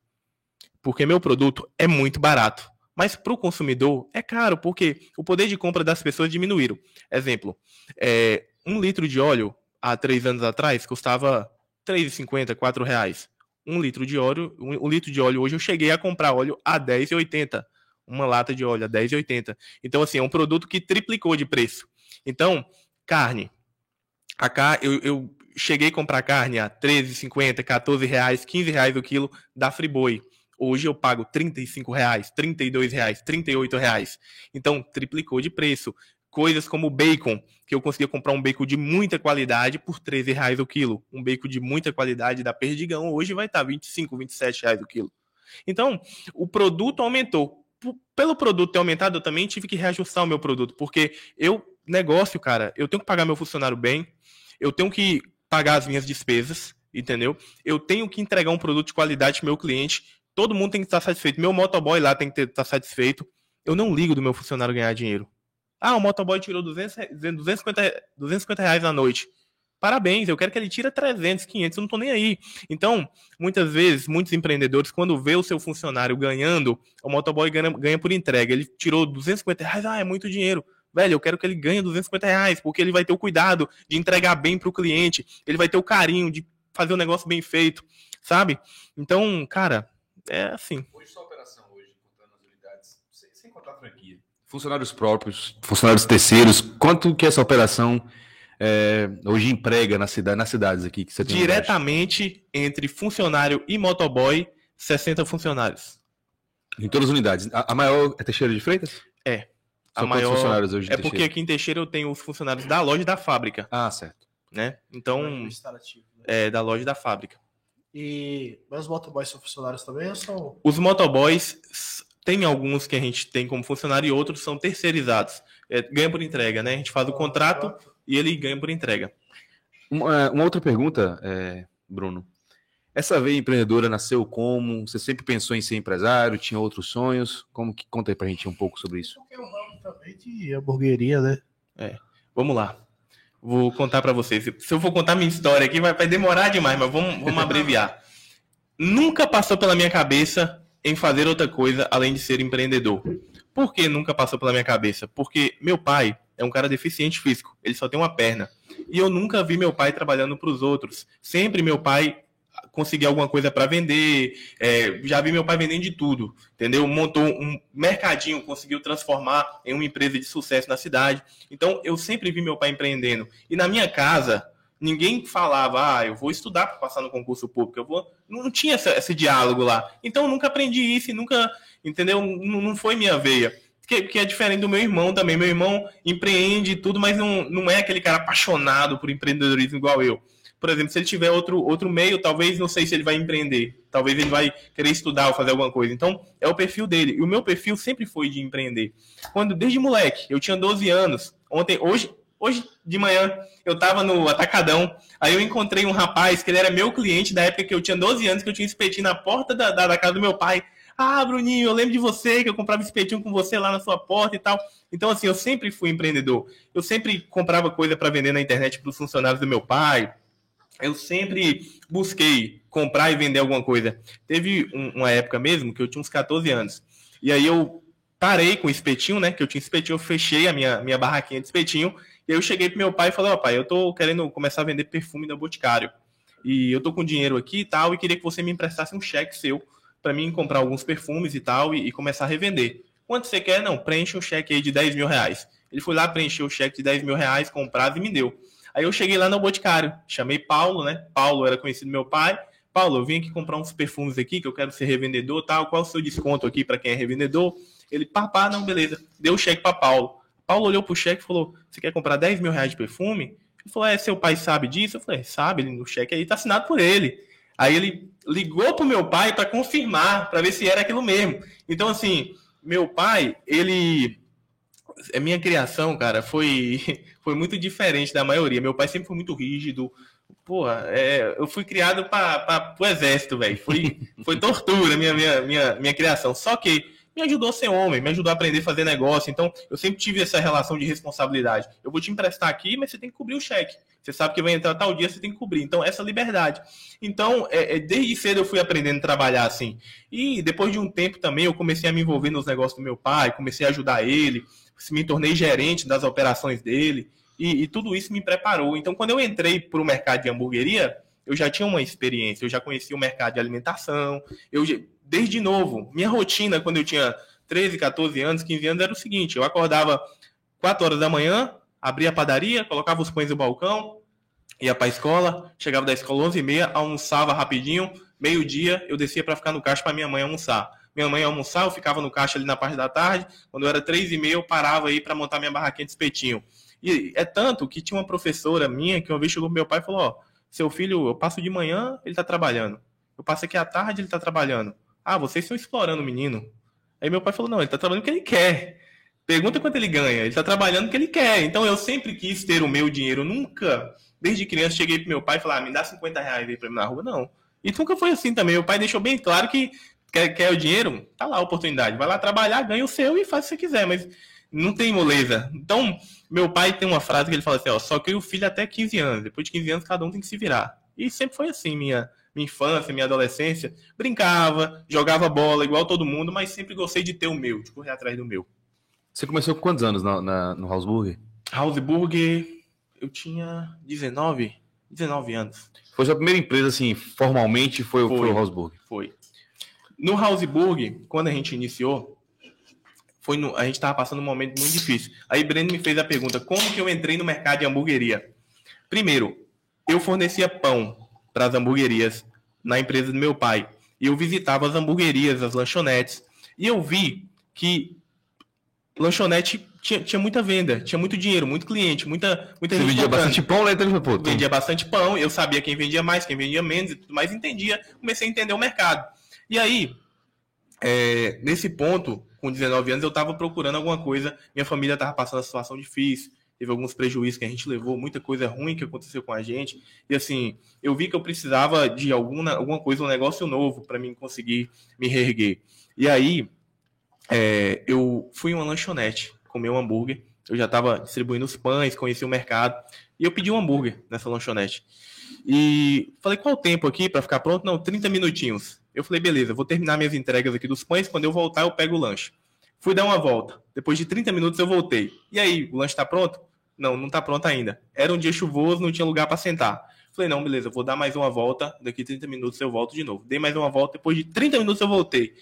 Porque meu produto é muito barato. Mas para o consumidor é caro, porque o poder de compra das pessoas diminuíram. Exemplo, é, um litro de óleo há três anos atrás custava R$ 3,50, R$ reais. Um litro de óleo, um, um, litro de óleo hoje eu cheguei a comprar óleo a R$ 10,80. Uma lata de óleo a R$ 10,80. Então, assim, é um produto que triplicou de preço. Então, carne. A car... eu, eu cheguei a comprar carne a R$ 13,50, R$ reais, R$ reais o quilo da Friboi. Hoje eu pago R$ reais, R$ reais, R$ reais. Então, triplicou de preço coisas como bacon, que eu conseguia comprar um bacon de muita qualidade por 13 reais o quilo. Um bacon de muita qualidade da Perdigão hoje vai estar 25, 27 reais o quilo. Então, o produto aumentou. Pelo produto ter aumentado, eu também tive que reajustar o meu produto, porque eu, negócio, cara, eu tenho que pagar meu funcionário bem, eu tenho que pagar as minhas despesas, entendeu? Eu tenho que entregar um produto de qualidade para meu cliente, todo mundo tem que estar satisfeito. Meu motoboy lá tem que estar satisfeito. Eu não ligo do meu funcionário ganhar dinheiro. Ah, o motoboy tirou 200, 250, 250 reais na noite. Parabéns, eu quero que ele tire 300, 500, eu não tô nem aí. Então, muitas vezes, muitos empreendedores, quando vê o seu funcionário ganhando, o motoboy ganha, ganha por entrega. Ele tirou 250 reais, ah, é muito dinheiro. Velho, eu quero que ele ganhe 250 reais, porque ele vai ter o cuidado de entregar bem para o cliente, ele vai ter o carinho de fazer o um negócio bem feito, sabe? Então, cara, é assim. Hoje sua operação, hoje, contando as unidades, sem, sem contar a franquia, funcionários próprios, funcionários terceiros, quanto que essa operação é, hoje emprega na cidade, nas cidades aqui que você tem? Diretamente entre funcionário e motoboy, 60 funcionários. Em todas as unidades. A, a maior é Teixeira de Freitas? É. A maior funcionários hoje É Teixeira? porque aqui em Teixeira eu tenho os funcionários da loja e da fábrica. Ah, certo. Né? Então, né? é da loja e da fábrica. E mas os motoboys são funcionários também ou são? Os motoboys tem alguns que a gente tem como funcionário e outros são terceirizados. É, ganha por entrega, né? A gente faz o contrato e ele ganha por entrega. Uma, uma outra pergunta, é, Bruno. Essa veia empreendedora nasceu como? Você sempre pensou em ser empresário? Tinha outros sonhos? Como que conta aí pra gente um pouco sobre isso? Porque é um ramo também de hamburgueria, né? É. Vamos lá. Vou contar para vocês. Se eu for contar minha história aqui, vai, vai demorar demais, mas vamos, vamos abreviar. Nunca passou pela minha cabeça em fazer outra coisa além de ser empreendedor. Por que nunca passou pela minha cabeça? Porque meu pai é um cara deficiente físico, ele só tem uma perna. E eu nunca vi meu pai trabalhando para os outros. Sempre meu pai conseguia alguma coisa para vender, é, já vi meu pai vendendo de tudo, entendeu? Montou um mercadinho, conseguiu transformar em uma empresa de sucesso na cidade. Então eu sempre vi meu pai empreendendo. E na minha casa, ninguém falava, ah, eu vou estudar para passar no concurso público, eu vou. Não tinha essa, esse diálogo lá. Então nunca aprendi isso e nunca, entendeu? Não, não foi minha veia. Que, que é diferente do meu irmão também. Meu irmão empreende tudo, mas não, não é aquele cara apaixonado por empreendedorismo igual eu. Por exemplo, se ele tiver outro, outro meio, talvez não sei se ele vai empreender. Talvez ele vai querer estudar ou fazer alguma coisa. Então, é o perfil dele. E o meu perfil sempre foi de empreender. Quando, desde moleque, eu tinha 12 anos. Ontem, hoje, Hoje de manhã eu tava no Atacadão, aí eu encontrei um rapaz que ele era meu cliente da época que eu tinha 12 anos, que eu tinha espetinho na porta da, da, da, casa do meu pai. Ah, Bruninho, eu lembro de você, que eu comprava espetinho com você lá na sua porta e tal. Então, assim, eu sempre fui empreendedor. Eu sempre comprava coisa para vender na internet para os funcionários do meu pai. Eu sempre busquei comprar e vender alguma coisa. Teve um, uma época mesmo que eu tinha uns 14 anos. E aí eu parei com espetinho, né? Que eu tinha espetinho, eu fechei a minha, minha barraquinha de espetinho e aí eu cheguei pro meu pai e falei, ó, oh, pai, eu tô querendo começar a vender perfume da Boticário. E eu tô com dinheiro aqui e tal, e queria que você me emprestasse um cheque seu para mim comprar alguns perfumes e tal, e, e, começar a revender. Quanto você quer? Não, preenche um cheque aí de 10 mil reais. Ele foi lá, preencheu o cheque de 10 mil reais com prazo e me deu. Aí eu cheguei lá no Boticário, chamei Paulo, né? Paulo era conhecido do meu pai. Paulo, eu vim aqui comprar uns perfumes aqui, que eu quero ser revendedor tal. Qual o seu desconto aqui para quem é revendedor? Ele, papá, não, beleza. Deu o cheque para Paulo. Paulo olhou pro cheque e falou: Você quer comprar 10 mil reais de perfume? Ele falou: É, seu pai sabe disso? Eu falei: Sabe, ele, no cheque aí tá assinado por ele. Aí ele ligou pro meu pai para confirmar, para ver se era aquilo mesmo. Então, assim, meu pai, ele. A minha criação, cara, foi, foi muito diferente da maioria. Meu pai sempre foi muito rígido. Porra, é, eu fui criado para o exército, velho. Foi, foi tortura minha, minha, minha, minha criação. Só que me ajudou a ser homem, me ajudou a aprender a fazer negócio. Então, eu sempre tive essa relação de responsabilidade. Eu vou te emprestar aqui, mas você tem que cobrir o cheque. Você sabe que vai entrar tal dia, você tem que cobrir. Então, essa liberdade. Então, é, é, desde cedo eu fui aprendendo a trabalhar assim. E depois de um tempo também, eu comecei a me envolver nos negócios do meu pai, comecei a ajudar ele, me tornei gerente das operações dele. E, e tudo isso me preparou. Então, quando eu entrei para o mercado de hamburgueria, eu já tinha uma experiência, eu já conhecia o mercado de alimentação, eu desde novo, minha rotina quando eu tinha 13, 14 anos, 15 anos era o seguinte, eu acordava 4 horas da manhã, abria a padaria, colocava os pães no balcão, ia para a escola, chegava da escola 11 e meia, almoçava rapidinho, meio-dia eu descia para ficar no caixa para minha mãe almoçar. Minha mãe almoçar, eu ficava no caixa ali na parte da tarde, quando era 3 e meia eu parava aí para montar minha barraquinha de espetinho. E é tanto que tinha uma professora minha que uma vez chegou pro meu pai e falou, ó, seu filho, eu passo de manhã, ele tá trabalhando. Eu passo aqui à tarde, ele tá trabalhando. Ah, vocês estão explorando o menino. Aí meu pai falou, não, ele tá trabalhando porque ele quer. Pergunta quanto ele ganha. Ele tá trabalhando porque ele quer. Então eu sempre quis ter o meu dinheiro. Nunca, desde criança, cheguei pro meu pai e falei, ah, me dá 50 reais aí pra mim na rua. Não. E nunca foi assim também. Meu pai deixou bem claro que quer, quer o dinheiro, tá lá a oportunidade. Vai lá trabalhar, ganha o seu e faz o que você quiser. Mas não tem moleza. Então, meu pai tem uma frase que ele fala assim, ó, só cria o filho até 15 anos. Depois de 15 anos, cada um tem que se virar. E sempre foi assim, minha, minha infância, minha adolescência. Brincava, jogava bola igual todo mundo, mas sempre gostei de ter o meu, de correr atrás do meu. Você começou com quantos anos na, na, no Hausburger? Hausburger, eu tinha 19, 19 anos. Foi sua primeira empresa, assim, formalmente, foi, foi, foi o Hausburger? Foi. No Hausburger, quando a gente iniciou, foi no, a gente estava passando um momento muito difícil. Aí Breno me fez a pergunta: como que eu entrei no mercado de hamburgueria? Primeiro, eu fornecia pão para as hamburguerias na empresa do meu pai. E eu visitava as hamburguerias, as lanchonetes. E eu vi que lanchonete tinha, tinha muita venda, tinha muito dinheiro, muito cliente, muita, muita Você vendia comprando. bastante pão em Pô, Vendia bastante pão, eu sabia quem vendia mais, quem vendia menos e tudo mais, entendia, comecei a entender o mercado. E aí, é, nesse ponto, com 19 anos, eu estava procurando alguma coisa, minha família estava passando uma situação difícil, teve alguns prejuízos que a gente levou, muita coisa ruim que aconteceu com a gente. E assim, eu vi que eu precisava de alguma, alguma coisa, um negócio novo para mim conseguir me reerguer. E aí, é, eu fui em uma lanchonete, comer um hambúrguer. Eu já estava distribuindo os pães, conheci o mercado. E eu pedi um hambúrguer nessa lanchonete. E falei, qual o tempo aqui para ficar pronto? Não, 30 minutinhos. Eu falei, beleza, vou terminar minhas entregas aqui dos pães. Quando eu voltar, eu pego o lanche. Fui dar uma volta. Depois de 30 minutos, eu voltei. E aí, o lanche está pronto? Não, não está pronto ainda. Era um dia chuvoso, não tinha lugar para sentar. Falei, não, beleza, vou dar mais uma volta. Daqui 30 minutos eu volto de novo. Dei mais uma volta. Depois de 30 minutos, eu voltei.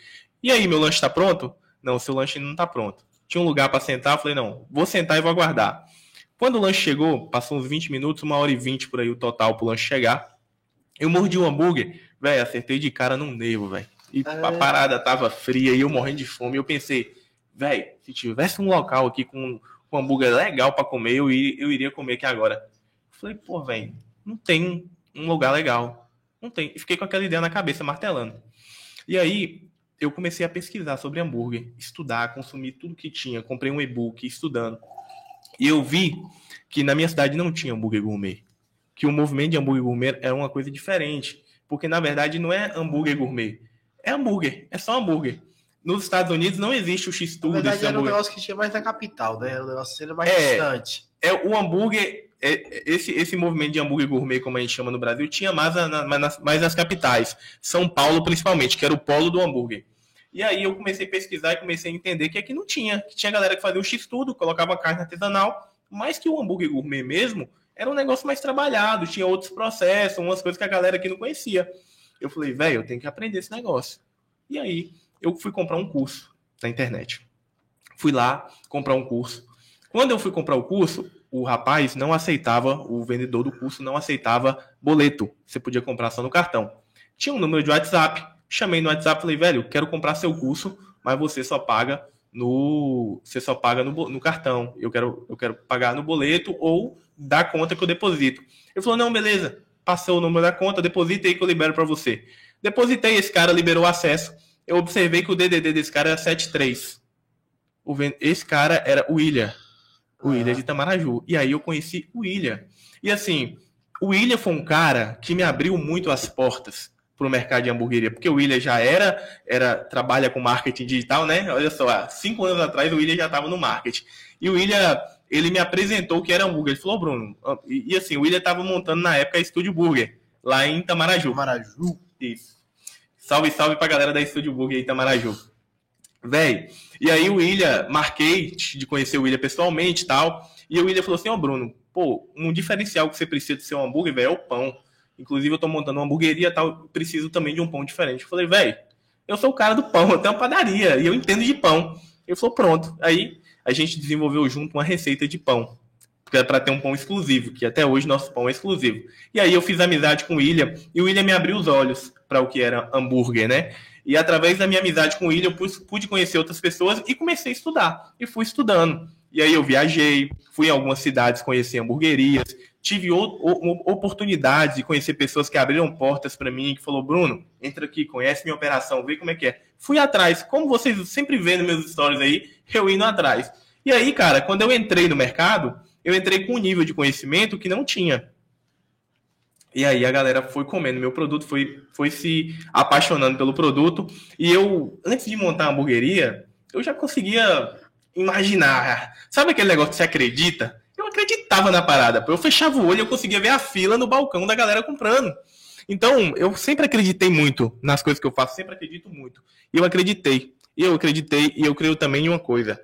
E aí, meu lanche está pronto? Não, seu lanche não está pronto. Tinha um lugar para sentar. Falei, não, vou sentar e vou aguardar. Quando o lanche chegou, passou uns 20 minutos, uma hora e 20 por aí o total pro lanche chegar. Eu mordi o um hambúrguer Velho, acertei de cara num nervo, velho. E é... a parada tava fria e eu morrendo de fome. Eu pensei, velho, se tivesse um local aqui com, com um hambúrguer legal para comer, eu, ir, eu iria comer aqui agora. Eu falei, pô, velho, não tem um lugar legal. Não tem. E fiquei com aquela ideia na cabeça, martelando. E aí, eu comecei a pesquisar sobre hambúrguer, estudar, consumir tudo que tinha. Comprei um e-book estudando. E eu vi que na minha cidade não tinha hambúrguer gourmet. Que o movimento de hambúrguer gourmet era uma coisa diferente porque na verdade não é hambúrguer gourmet. É hambúrguer, é só hambúrguer. Nos Estados Unidos não existe o X-Tudo. Na verdade era um negócio que tinha mais na capital, né? O negócio sendo mais é, distante. É, o hambúrguer, é, esse, esse movimento de hambúrguer gourmet, como a gente chama no Brasil, tinha mais, na, mais, mais nas capitais. São Paulo, principalmente, que era o polo do hambúrguer. E aí eu comecei a pesquisar e comecei a entender que aqui não tinha. Que tinha galera que fazia o X-Tudo, colocava carne artesanal, mas que o hambúrguer gourmet mesmo era um negócio mais trabalhado, tinha outros processos, umas coisas que a galera aqui não conhecia. Eu falei, velho, eu tenho que aprender esse negócio. E aí, eu fui comprar um curso na internet. Fui lá comprar um curso. Quando eu fui comprar o curso, o rapaz não aceitava, o vendedor do curso não aceitava boleto. Você podia comprar só no cartão. Tinha um número de WhatsApp. Chamei no WhatsApp e falei, velho, quero comprar seu curso, mas você só paga no você só paga no, no, cartão. Eu quero, eu quero pagar no boleto ou dar conta que eu deposito. Ele falou: não, beleza, passou o número da conta, deposita aí que eu libero para você. Depositei, esse cara liberou acesso. Eu observei que o DDD desse cara era 73. O, esse cara era o William. O William de Itamaraju. E aí eu conheci o William. E assim, o William foi um cara que me abriu muito as portas para o mercado de hamburgueria, porque o William já era, era trabalha com marketing digital, né? Olha só, há cinco anos atrás o William já estava no marketing. E o William, ele me apresentou que era hambúrguer. Ele falou, Bruno, e, e assim, o William estava montando na época a Estúdio Burger, lá em Itamaraju. Itamaraju. Isso. Salve, salve pra galera da Estúdio Burger em Itamaraju. Véi, e aí o William, marquei de conhecer o William pessoalmente e tal, e o William falou assim, ó, oh, Bruno, pô, um diferencial que você precisa do seu hambúrguer, velho, é o pão. Inclusive, eu tô montando uma hamburgueria tal, preciso também de um pão diferente. Eu falei, velho, eu sou o cara do pão, eu tenho uma padaria e eu entendo de pão. Ele falou, pronto. Aí a gente desenvolveu junto uma receita de pão para ter um pão exclusivo, que até hoje nosso pão é exclusivo. E aí eu fiz amizade com o William e o William me abriu os olhos para o que era hambúrguer, né? E através da minha amizade com o William, eu pude conhecer outras pessoas e comecei a estudar. E fui estudando. E aí eu viajei, fui em algumas cidades conhecer hamburguerias, tive oportunidades de conhecer pessoas que abriram portas para mim, que falou, Bruno, entra aqui, conhece minha operação, vê como é que é. Fui atrás, como vocês sempre vêem nos meus stories aí, eu indo atrás. E aí, cara, quando eu entrei no mercado, eu entrei com um nível de conhecimento que não tinha. E aí a galera foi comendo meu produto, foi, foi se apaixonando pelo produto. E eu, antes de montar a hamburgueria, eu já conseguia imaginar. Sabe aquele negócio que você acredita? Eu acreditava na parada. Eu fechava o olho e eu conseguia ver a fila no balcão da galera comprando. Então, eu sempre acreditei muito nas coisas que eu faço, sempre acredito muito. E eu acreditei. E eu acreditei, e eu creio também em uma coisa.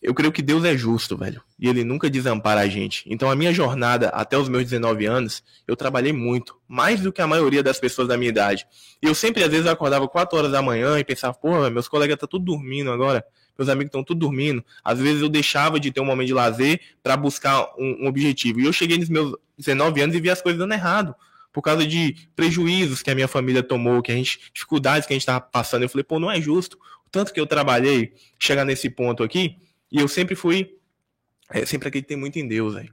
Eu creio que Deus é justo, velho. E ele nunca desampara a gente. Então, a minha jornada até os meus 19 anos, eu trabalhei muito. Mais do que a maioria das pessoas da minha idade. Eu sempre, às vezes, acordava 4 horas da manhã e pensava, pô, meus colegas estão tá tudo dormindo agora meus amigos estão tudo dormindo. Às vezes eu deixava de ter um momento de lazer para buscar um, um, objetivo. E eu cheguei nos meus 19 anos e vi as coisas dando errado. Por causa de prejuízos que a minha família tomou, que a gente, dificuldades que a gente estava passando. Eu falei, pô, não é justo. O tanto que eu trabalhei chegar nesse ponto aqui, e eu sempre fui, é, sempre acreditei muito em Deus, velho.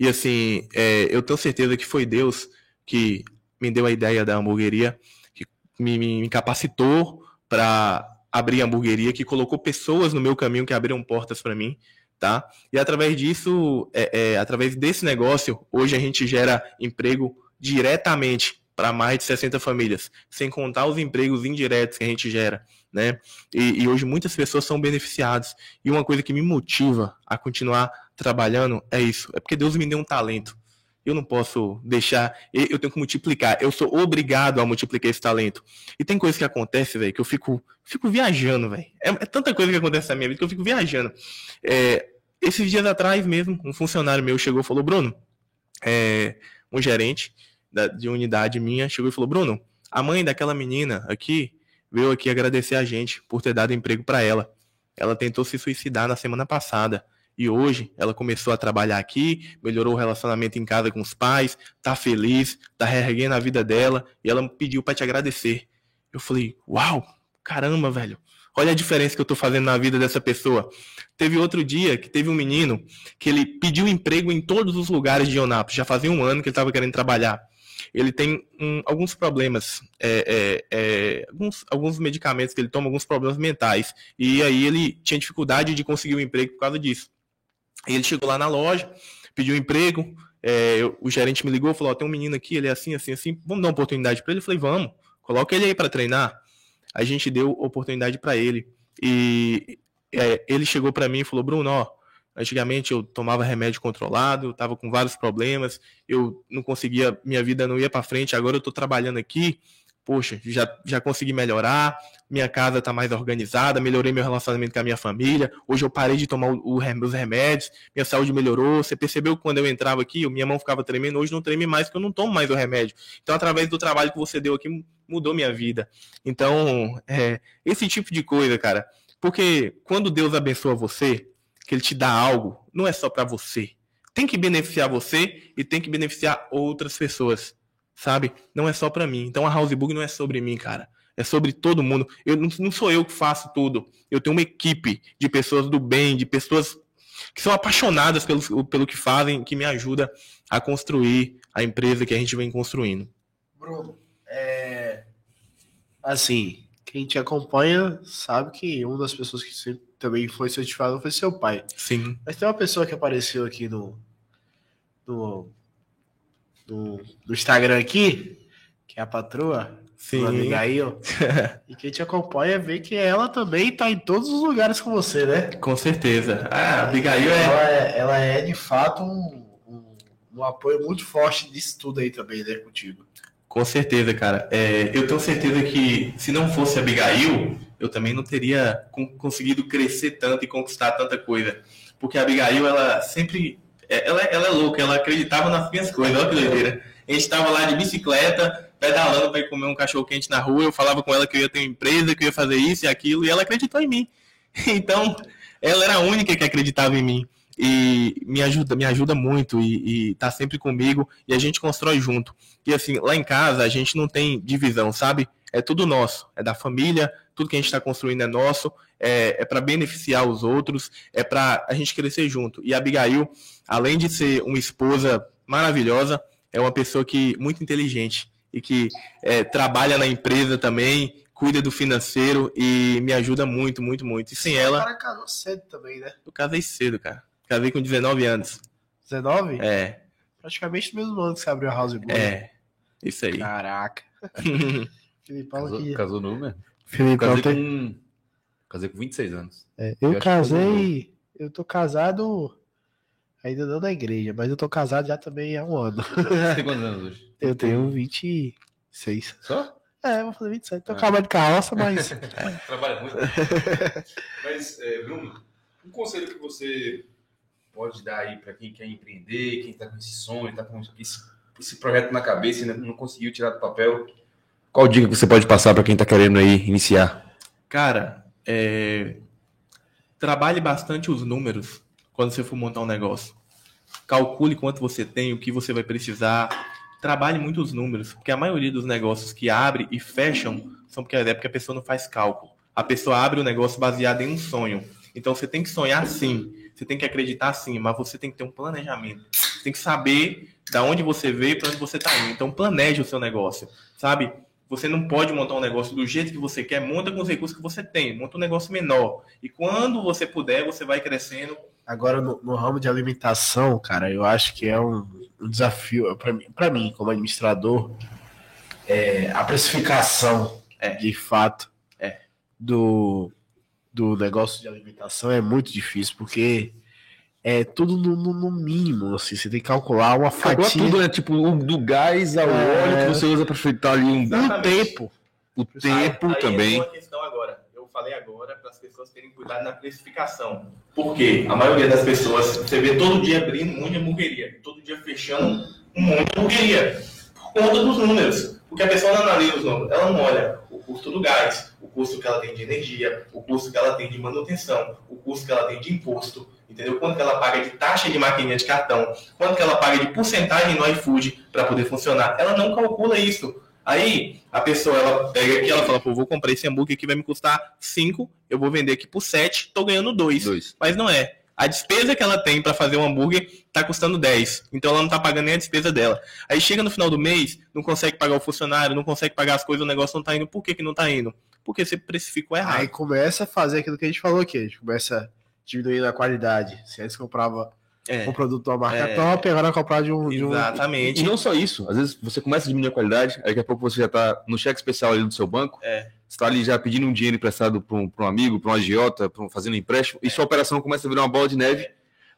E assim, é, eu tenho certeza que foi Deus que me deu a ideia da hamburgueria, que me, me, me capacitou para abrir hamburgueria, que colocou pessoas no meu caminho que abriram portas para mim, tá? E através disso, é, é, através desse negócio, hoje a gente gera emprego diretamente para mais de 60 famílias, sem contar os empregos indiretos que a gente gera, né? E, e, hoje muitas pessoas são beneficiadas. E uma coisa que me motiva a continuar trabalhando é isso, é porque Deus me deu um talento. Eu não posso deixar, eu tenho que multiplicar. Eu sou obrigado a multiplicar esse talento. E tem coisa que acontece, velho, que eu fico, fico viajando, velho. É, é, tanta coisa que acontece na minha vida que eu fico viajando. É, esses dias atrás mesmo, um funcionário meu chegou e falou: Bruno, é, um gerente da, de unidade minha chegou e falou: Bruno, a mãe daquela menina aqui veio aqui agradecer a gente por ter dado emprego para ela. Ela tentou se suicidar na semana passada. E hoje ela começou a trabalhar aqui, melhorou o relacionamento em casa com os pais, tá feliz, tá reerguendo a vida dela e ela pediu para te agradecer. Eu falei: "Uau, caramba, velho. Olha a diferença que eu tô fazendo na vida dessa pessoa". Teve outro dia que teve um menino que ele pediu emprego em todos os lugares de Onápolis. Já fazia um ano que ele estava querendo trabalhar ele tem um, alguns problemas, é, é, é, alguns, alguns medicamentos que ele toma, alguns problemas mentais. E aí ele tinha dificuldade de conseguir um emprego por causa disso. Ele chegou lá na loja, pediu um emprego, é, o gerente me ligou, falou: oh, tem um menino aqui, ele é assim, assim, assim, vamos dar uma oportunidade para ele? Eu falei: vamos, coloca ele aí para treinar. A gente deu oportunidade para ele. E é, ele chegou para mim e falou: Bruno, ó, antigamente eu tomava remédio controlado, eu tava com vários problemas, eu não conseguia, minha vida não ia para frente, agora eu tô trabalhando aqui poxa, já, já consegui melhorar, minha casa está mais organizada, melhorei meu relacionamento com a minha família, hoje eu parei de tomar o, o, os remédios, minha saúde melhorou. Você percebeu que quando eu entrava aqui, minha mão ficava tremendo, hoje não treme mais, porque eu não tomo mais o remédio. Então, através do trabalho que você deu aqui, mudou minha vida. Então, é, esse tipo de coisa, cara, porque quando Deus abençoa você, que Ele te dá algo, não é só para você. Tem que beneficiar você e tem que beneficiar outras pessoas sabe? Não é só para mim. Então a Housebook não é sobre mim, cara. É sobre todo mundo. Eu não, sou eu que faço tudo. Eu tenho uma equipe de pessoas do bem, de pessoas que são apaixonadas pelo, pelo que fazem, que me ajuda a construir a empresa que a gente vem construindo. Bruno, é... assim, quem te acompanha sabe que uma das pessoas que sempre também foi certificado foi seu pai. Sim. Mas tem uma pessoa que apareceu aqui no, no, no, no Instagram aqui, que é a patroa, Sim. Abigail, e quem te acompanha vê que ela também tá em todos os lugares com você, né? Com certeza. Ah, a Abigail é. Ela é, ela é de fato um, um, um apoio muito forte disso tudo aí também, né, contigo. Com certeza, cara. É, eu tenho certeza que se não fosse a Abigail, eu também não teria con- conseguido crescer tanto e conquistar tanta coisa. Porque a Abigail, ela sempre. é, Ela, ela é louca, ela acreditava nas minhas coisas, olha que doideira. A gente tava lá de bicicleta, pedalando para ir comer um cachorro quente na rua, eu falava com ela que eu ia ter uma empresa, que eu ia fazer isso e aquilo, e ela acreditou em mim. Então, ela era a única que acreditava em mim. E me ajuda, me ajuda muito e, e tá sempre comigo e a gente constrói junto. E assim, lá em casa a gente não tem divisão, sabe? É tudo nosso, é da família, tudo que a gente está construindo é nosso, é, é para beneficiar os outros, é para a gente crescer junto. E a Abigail, além de ser uma esposa maravilhosa, é uma pessoa que muito inteligente e que é, trabalha na empresa também, cuida do financeiro e me ajuda muito, muito, muito. E sem O ela, cara casou cedo também, né? eu casei cedo, cara. Casei com 19 anos. 19? É, Praticamente no mesmo ano que você abriu a House Boy. é. Isso aí. Caraca. Filipão Casou, aqui. casou novo mesmo. Filipão Casei tem... com, casei com 26 anos. É, eu eu casei. Eu tô casado. Ainda não na igreja, mas eu tô casado já também há um ano. Você tem quantos anos hoje? Eu tenho 26. Só? É, vou fazer 27. Tô Ah. acabando de carroça, mas. Trabalha muito. Mas, é, Bruno, um conselho que você pode dar aí para quem quer empreender, quem está com esse sonho, está com esse, esse projeto na cabeça e ainda não conseguiu tirar do papel, qual dica que você pode passar para quem está querendo aí iniciar? Cara, é, trabalhe bastante os números quando você for montar um negócio. Calcule quanto você tem, o que você vai precisar. Trabalhe muito os números, porque a maioria dos negócios que abrem e fecham são porque é porque a pessoa não faz cálculo. A pessoa abre o negócio baseado em um sonho. Então você tem que sonhar sim, você tem que acreditar sim, mas você tem que ter um planejamento. Você tem que saber da onde você veio para onde você está indo. Então planeje o seu negócio, sabe? Você não pode montar um negócio do jeito que você quer, monta com os recursos que você tem, monta um negócio menor. E quando você puder, você vai crescendo. Agora, no, no ramo de alimentação, cara, eu acho que é um, um desafio, para mim, pra mim, como administrador, é, a precificação, É. de fato, É. do, do negócio de alimentação é muito difícil, porque é tudo no, no- no mínimo, assim, você tem que calcular uma Agora fatia, tudo é tipo o- do gás ao É. óleo que você usa para fritar ali um, o tempo. o tempo também. uma questão agora. Falei agora para as pessoas terem cuidado na precificação. Por quê? A maioria das pessoas, você vê todo dia abrindo de hamburgueria, todo dia fechando de hamburgueria. Por conta dos números. Porque a pessoa não analisa os números, ela não olha o custo do gás, o custo que ela tem de energia, o custo que ela tem de manutenção, o custo que ela tem de imposto, entendeu? Quanto que ela paga de taxa de maquininha de cartão, quanto que ela paga de porcentagem no iFood para poder funcionar. Ela não calcula isso. Aí a pessoa ela pega aqui, ela fala, pô, vou comprar esse hambúrguer que vai me custar 5, eu vou vender aqui por 7, tô ganhando 2. Dois. Mas não é. A despesa que ela tem para fazer um hambúrguer tá custando 10. Então ela não tá pagando nem a despesa dela. Aí chega no final do mês, não consegue pagar o funcionário, não consegue pagar as coisas, o negócio não tá indo. Por que, que não tá indo? Porque você precificou errado. Aí começa a fazer aquilo que a gente falou aqui, a gente começa diminuindo a qualidade. Se antes comprava É, um produto de uma marca É. top, agora comprar de um. De um... exatamente. E não só isso, às vezes você começa a diminuir a qualidade, aí daqui a pouco você já está no cheque especial ali do seu banco, É. você está ali já pedindo um dinheiro emprestado para um, um amigo, para um agiota, pra um, fazendo empréstimo, e sua operação começa a virar uma bola de neve.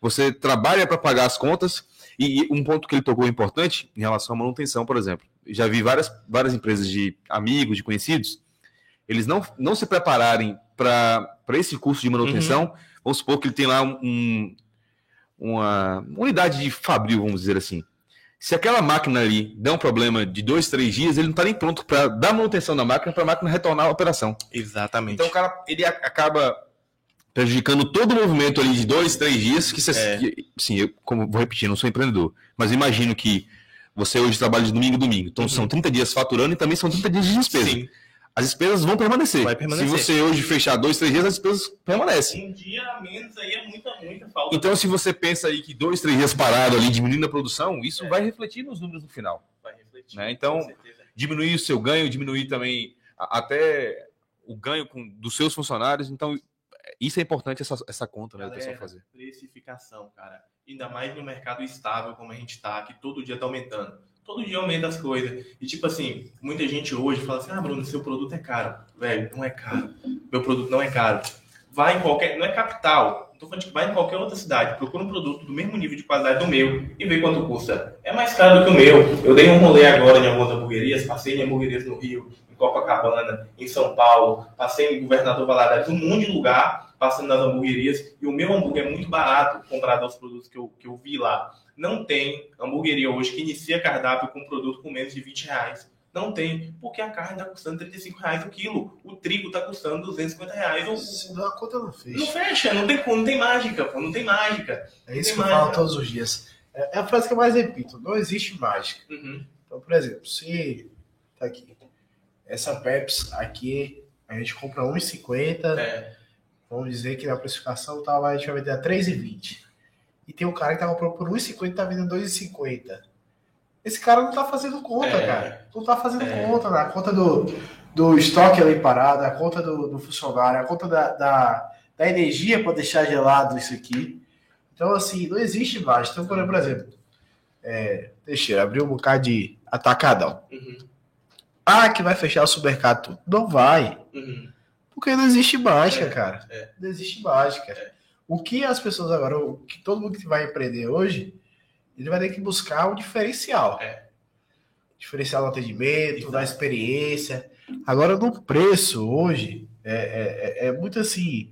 Você trabalha para pagar as contas, e, um ponto que ele tocou importante em relação à manutenção, por exemplo. Já vi várias, várias empresas de amigos, de conhecidos, eles não, não se prepararem para esse curso de manutenção. Vamos supor que ele tem lá um, uma unidade de fabril, vamos dizer assim. Se aquela máquina ali der um problema de dois, três dias, ele não está nem pronto para dar manutenção da máquina para a máquina retornar à operação. Exatamente. Então o cara ele acaba prejudicando todo o movimento ali de dois, três dias. Que você, É. sim, eu como vou repetir, não sou empreendedor, mas imagino que você hoje trabalha de domingo a domingo, então Uhum. são 30 dias faturando e também são 30 dias de despesa. Sim. As despesas vão permanecer. Vai permanecer. Se você hoje fechar dois, três dias, as despesas permanecem. Um dia a menos aí é muita, muita falta. Então, se você pensa aí que dois, três dias parado ali, diminuindo a produção, isso vai refletir nos números no final. Vai refletir, Né? Então. Diminuir o seu ganho, diminuir também até o ganho com, dos seus funcionários. Então, isso é importante, essa, essa conta, né, do pessoal Galera, fazer. Precificação, cara. Ainda mais no mercado estável como a gente tá, que todo dia tá aumentando. Todo dia aumenta as coisas. E tipo assim, muita gente hoje fala assim: ah, Bruno, seu produto é caro. Velho, não é caro. Meu produto não é caro. Vai em qualquer. Não é capital. Tô falando que vai em qualquer outra cidade. Procura um produto do mesmo nível de qualidade do meu e vê quanto custa. É mais caro do que o meu. Eu dei um rolê agora em algumas hamburguerias, passei em hamburguerias no Rio, em Copacabana, em São Paulo, passei em Governador Valadares, um monte de lugar passando nas hamburguerias e o meu hambúrguer é muito barato comparado aos produtos que eu, que eu vi lá. Não tem hamburgueria hoje que inicia cardápio com um produto com menos de 20 reais. Não tem, porque a carne está custando 35 reais o quilo, o trigo está custando 250 reais. Senão a conta não Não fecha. fecha, não tem, não tem mágica, pô, não tem mágica. É isso que eu mais, falo todos os dias. É é a frase que eu mais repito: não existe mágica. Uhum. Então, por exemplo, se tá aqui, essa Pepsi aqui, a gente compra 1,50, É, vamos dizer que na precificação tá, a gente vai vender a 3,20. E tem um cara que tá comprando por 1,50 e tá vendendo 2,50. Esse cara não tá fazendo conta, É. cara. Não tá fazendo É. conta, né? A conta do, do estoque ali parado, a conta do, do funcionário, a conta da, da, da energia para deixar gelado isso aqui. Então, assim, não existe mais. Então, por exemplo, é, Teixeira abriu um bocado de atacadão. uhum, Ah, que vai fechar o supermercado. Não vai. uhum. Porque não existe mágica, É, cara. é. Não existe mágica. O que as pessoas agora, o que todo mundo que vai empreender hoje, ele vai ter que buscar um diferencial. É. Diferencial no atendimento, Exato. na experiência. Agora, no preço, hoje, é, é- é- é muito assim.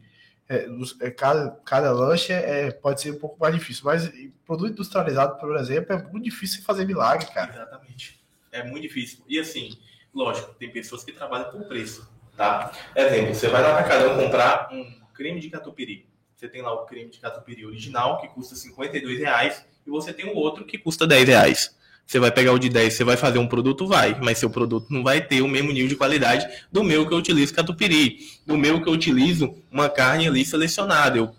é, é, cada, cada lanche é, pode ser um pouco mais difícil, mas produto industrializado, por exemplo, é muito difícil fazer milagre, cara. Exatamente. É muito difícil. E assim, lógico, tem pessoas que trabalham por preço, tá? Exemplo, você vai lá na Atacadão comprar um creme de catupiry. Você tem lá o creme de catupiry original, que custa 52 reais, e você tem o outro que custa 10 reais. Você vai pegar o de 10, você vai fazer um produto, vai, mas seu produto não vai ter o mesmo nível de qualidade do meu que eu utilizo catupiry. Do meu que eu utilizo uma carne ali selecionada. Eu,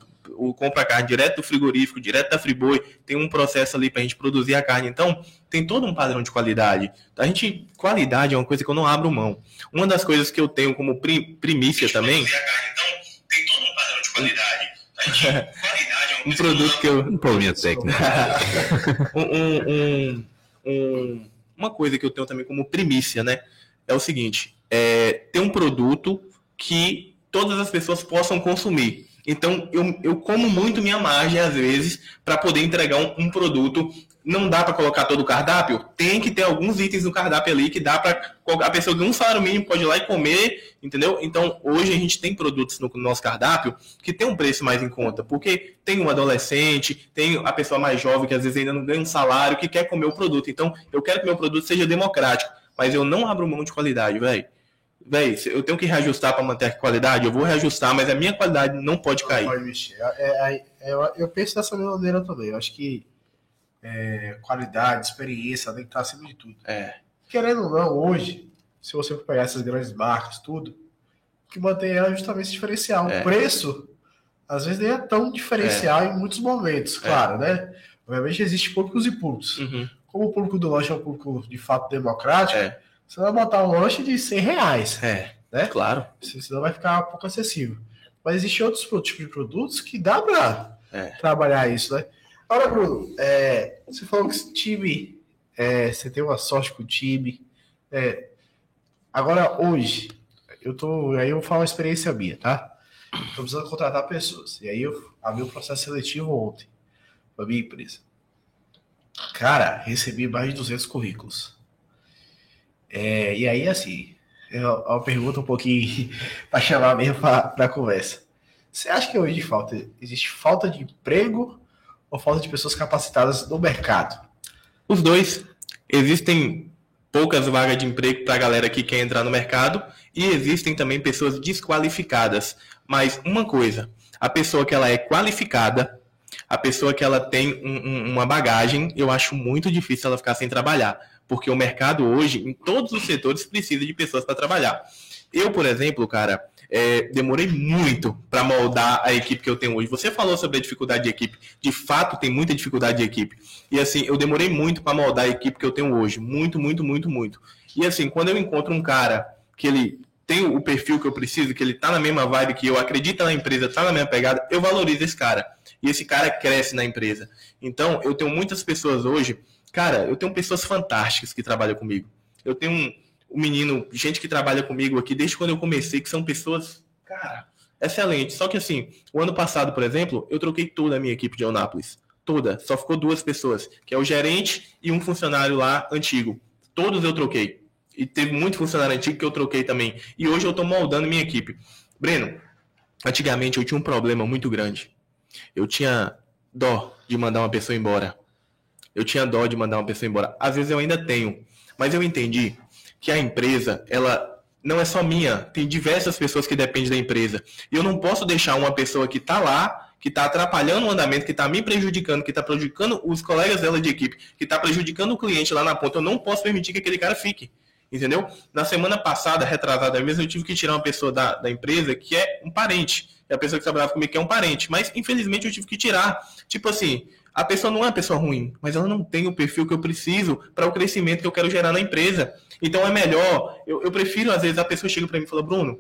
eu compro a carne direto do frigorífico, direto da Friboi, tem um processo ali pra gente produzir a carne. Então, tem todo um padrão de qualidade. A gente, qualidade é uma coisa que eu não abro mão. Uma das coisas que eu tenho como pri- primícia também, tem todo um padrão de qualidade. A gente, qualidade é uma um coisa produto que eu, Um probleminha técnico. um- um- um- uma coisa que eu tenho também como primícia, né? É o seguinte: é, ter um produto que todas as pessoas possam consumir. Então, eu, eu como muito minha margem, às vezes, para poder entregar um, um produto. Não dá para colocar todo o cardápio? Tem que ter alguns itens no cardápio ali que dá para a pessoa ganhar um salário mínimo pode ir lá e comer, entendeu? Então, hoje a gente tem produtos no nosso cardápio que tem um preço mais em conta, porque tem um adolescente, tem a pessoa mais jovem que às vezes ainda não ganha um salário, que quer comer o produto. Então, eu quero que meu produto seja democrático, mas eu não abro mão de qualidade, velho. Véi, eu tenho que reajustar para manter a qualidade, eu vou reajustar, mas a minha qualidade não pode cair. Pode mexer. É, é, é, eu- eu penso dessa mesma maneira também. Eu acho que é, qualidade, experiência tem que estar acima de tudo. É, Querendo ou não, hoje, se você for pegar essas grandes marcas, tudo, o que mantém ela é justamente esse diferencial. É. O preço, às vezes, nem é tão diferencial em muitos momentos, claro, né? Obviamente, existem públicos e públicos. uhum, Como o público do lanche é um público de fato democrático, É. você vai botar um lanche de 100 reais, é, né? claro. senão vai ficar um pouco acessível. Mas existem outros tipos de produtos que dá para É. trabalhar isso, né? Agora, Bruno, é, você falou que esse time, é, você tem uma sorte com o time. é, agora, hoje, eu tô. Aí eu vou falar uma experiência minha, tá? Tô precisando contratar pessoas. E aí eu abri o processo seletivo ontem para minha empresa. Cara, recebi mais de 200 currículos. É, e aí, assim, é uma pergunta um pouquinho para chamar mesmo para a conversa. Você acha que hoje falta, existe falta de emprego ou falta de pessoas capacitadas no mercado? Os dois. Existem poucas vagas de emprego para a galera que quer entrar no mercado e existem também pessoas desqualificadas. Mas uma coisa, a pessoa que ela é qualificada, a pessoa que ela tem um- um- uma bagagem, eu acho muito difícil ela ficar sem trabalhar, porque o mercado hoje, em todos os setores, precisa de pessoas para trabalhar. Eu, por exemplo, cara, é, demorei muito para moldar a equipe que eu tenho hoje. Você falou sobre a dificuldade de equipe. De fato, tem muita dificuldade de equipe. E assim, eu demorei muito para moldar a equipe que eu tenho hoje. Muito, muito, muito, muito. E assim, quando eu encontro um cara que ele tem o perfil que eu preciso, que ele tá na mesma vibe que eu, acredita na empresa, tá na mesma pegada, eu valorizo esse cara. E esse cara cresce na empresa. Então, eu tenho muitas pessoas hoje, cara, eu tenho pessoas fantásticas que trabalham comigo. Eu tenho um, um menino, gente que trabalha comigo aqui desde quando eu comecei, que são pessoas, cara, excelentes. Só que assim, o ano passado, por exemplo, eu troquei toda a minha equipe de Eunápolis. Toda. Só ficou duas pessoas, que é o gerente e um funcionário lá antigo. Todos eu troquei. E teve muito funcionário antigo que eu troquei também. E hoje eu estou moldando minha equipe. Breno, antigamente eu tinha um problema muito grande. Eu tinha dó de mandar uma pessoa embora. Eu tinha dó de mandar uma pessoa embora. Às vezes eu ainda tenho. Mas eu entendi que a empresa, ela não é só minha. Tem diversas pessoas que dependem da empresa. E eu não posso deixar uma pessoa que está lá, que está atrapalhando o andamento, que está me prejudicando, que está prejudicando os colegas dela de equipe, que está prejudicando o cliente lá na ponta. Eu não posso permitir que aquele cara fique. Entendeu? Na semana passada, retrasada mesmo, eu tive que tirar uma pessoa da, da empresa que é um parente. É a pessoa que trabalhava comigo que é um parente. Mas, infelizmente, eu tive que tirar. Tipo assim, a pessoa não é uma pessoa ruim, mas ela não tem o perfil que eu preciso para o crescimento que eu quero gerar na empresa. Então é melhor, eu, eu prefiro, às vezes, a pessoa chega para mim e fala, Bruno,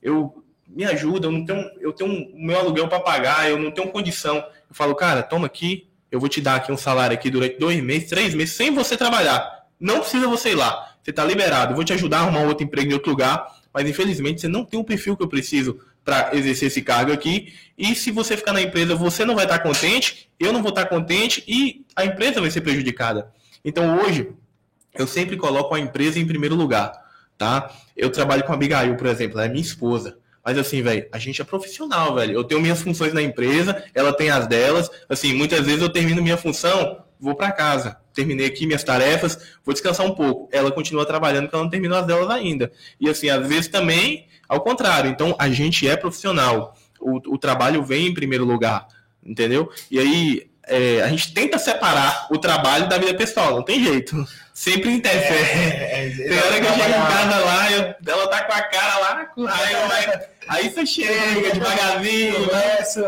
eu me ajuda, eu não tenho, eu tenho o meu aluguel para pagar, eu não tenho condição. Eu falo, cara, toma aqui, eu vou te dar aqui um salário aqui durante dois meses, três meses, sem você trabalhar. Não precisa você ir lá você está liberado, eu vou te ajudar a arrumar outro emprego em outro lugar, mas infelizmente você não tem o perfil que eu preciso para exercer esse cargo aqui. E se você ficar na empresa, você não vai estar contente, eu não vou estar contente e a empresa vai ser prejudicada. Então hoje, eu sempre coloco a empresa em primeiro lugar, tá? Eu trabalho com a Abigail, por exemplo, ela é minha esposa. Mas assim, velho, a gente é profissional, velho. Eu tenho minhas funções na empresa, ela tem as delas. Assim, muitas vezes eu termino minha função, vou para casa terminei aqui minhas tarefas, vou descansar um pouco. Ela continua trabalhando porque ela não terminou as delas ainda. E assim, às vezes também ao contrário. Então, a gente é profissional. O, o trabalho vem em primeiro lugar, entendeu? E aí, é, a gente tenta separar o trabalho da vida pessoal, não tem jeito. Sempre interfere. É, é, tem hora que eu chego em casa lá, eu, ela tá com a cara lá na cozinha, aí você chega devagarzinho. Começa,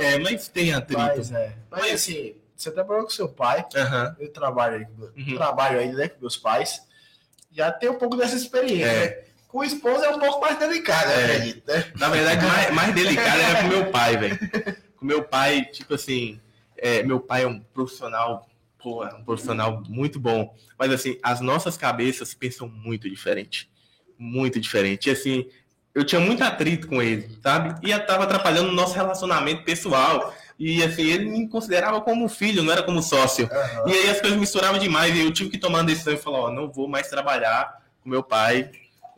é, mas tem atrito. Mas, é. mas, mas assim, você trabalhou com seu pai, uhum. eu trabalho, uhum. trabalho ainda né, com meus pais, já tem um pouco dessa experiência. É. Com o esposo é um pouco mais delicado, é. acredito, né? Na verdade, mais, mais delicado é com meu pai, velho. Com meu pai, tipo assim, é, meu pai é um profissional, pô, é um profissional muito bom. Mas assim, as nossas cabeças pensam muito diferente. Muito diferente. E assim, eu tinha muito atrito com ele, sabe? E estava atrapalhando o nosso relacionamento pessoal. E assim, ele me considerava como filho, não era como sócio. Uhum. E aí as coisas misturavam demais. E eu tive que tomar uma decisão e falar, ó, não vou mais trabalhar com meu pai.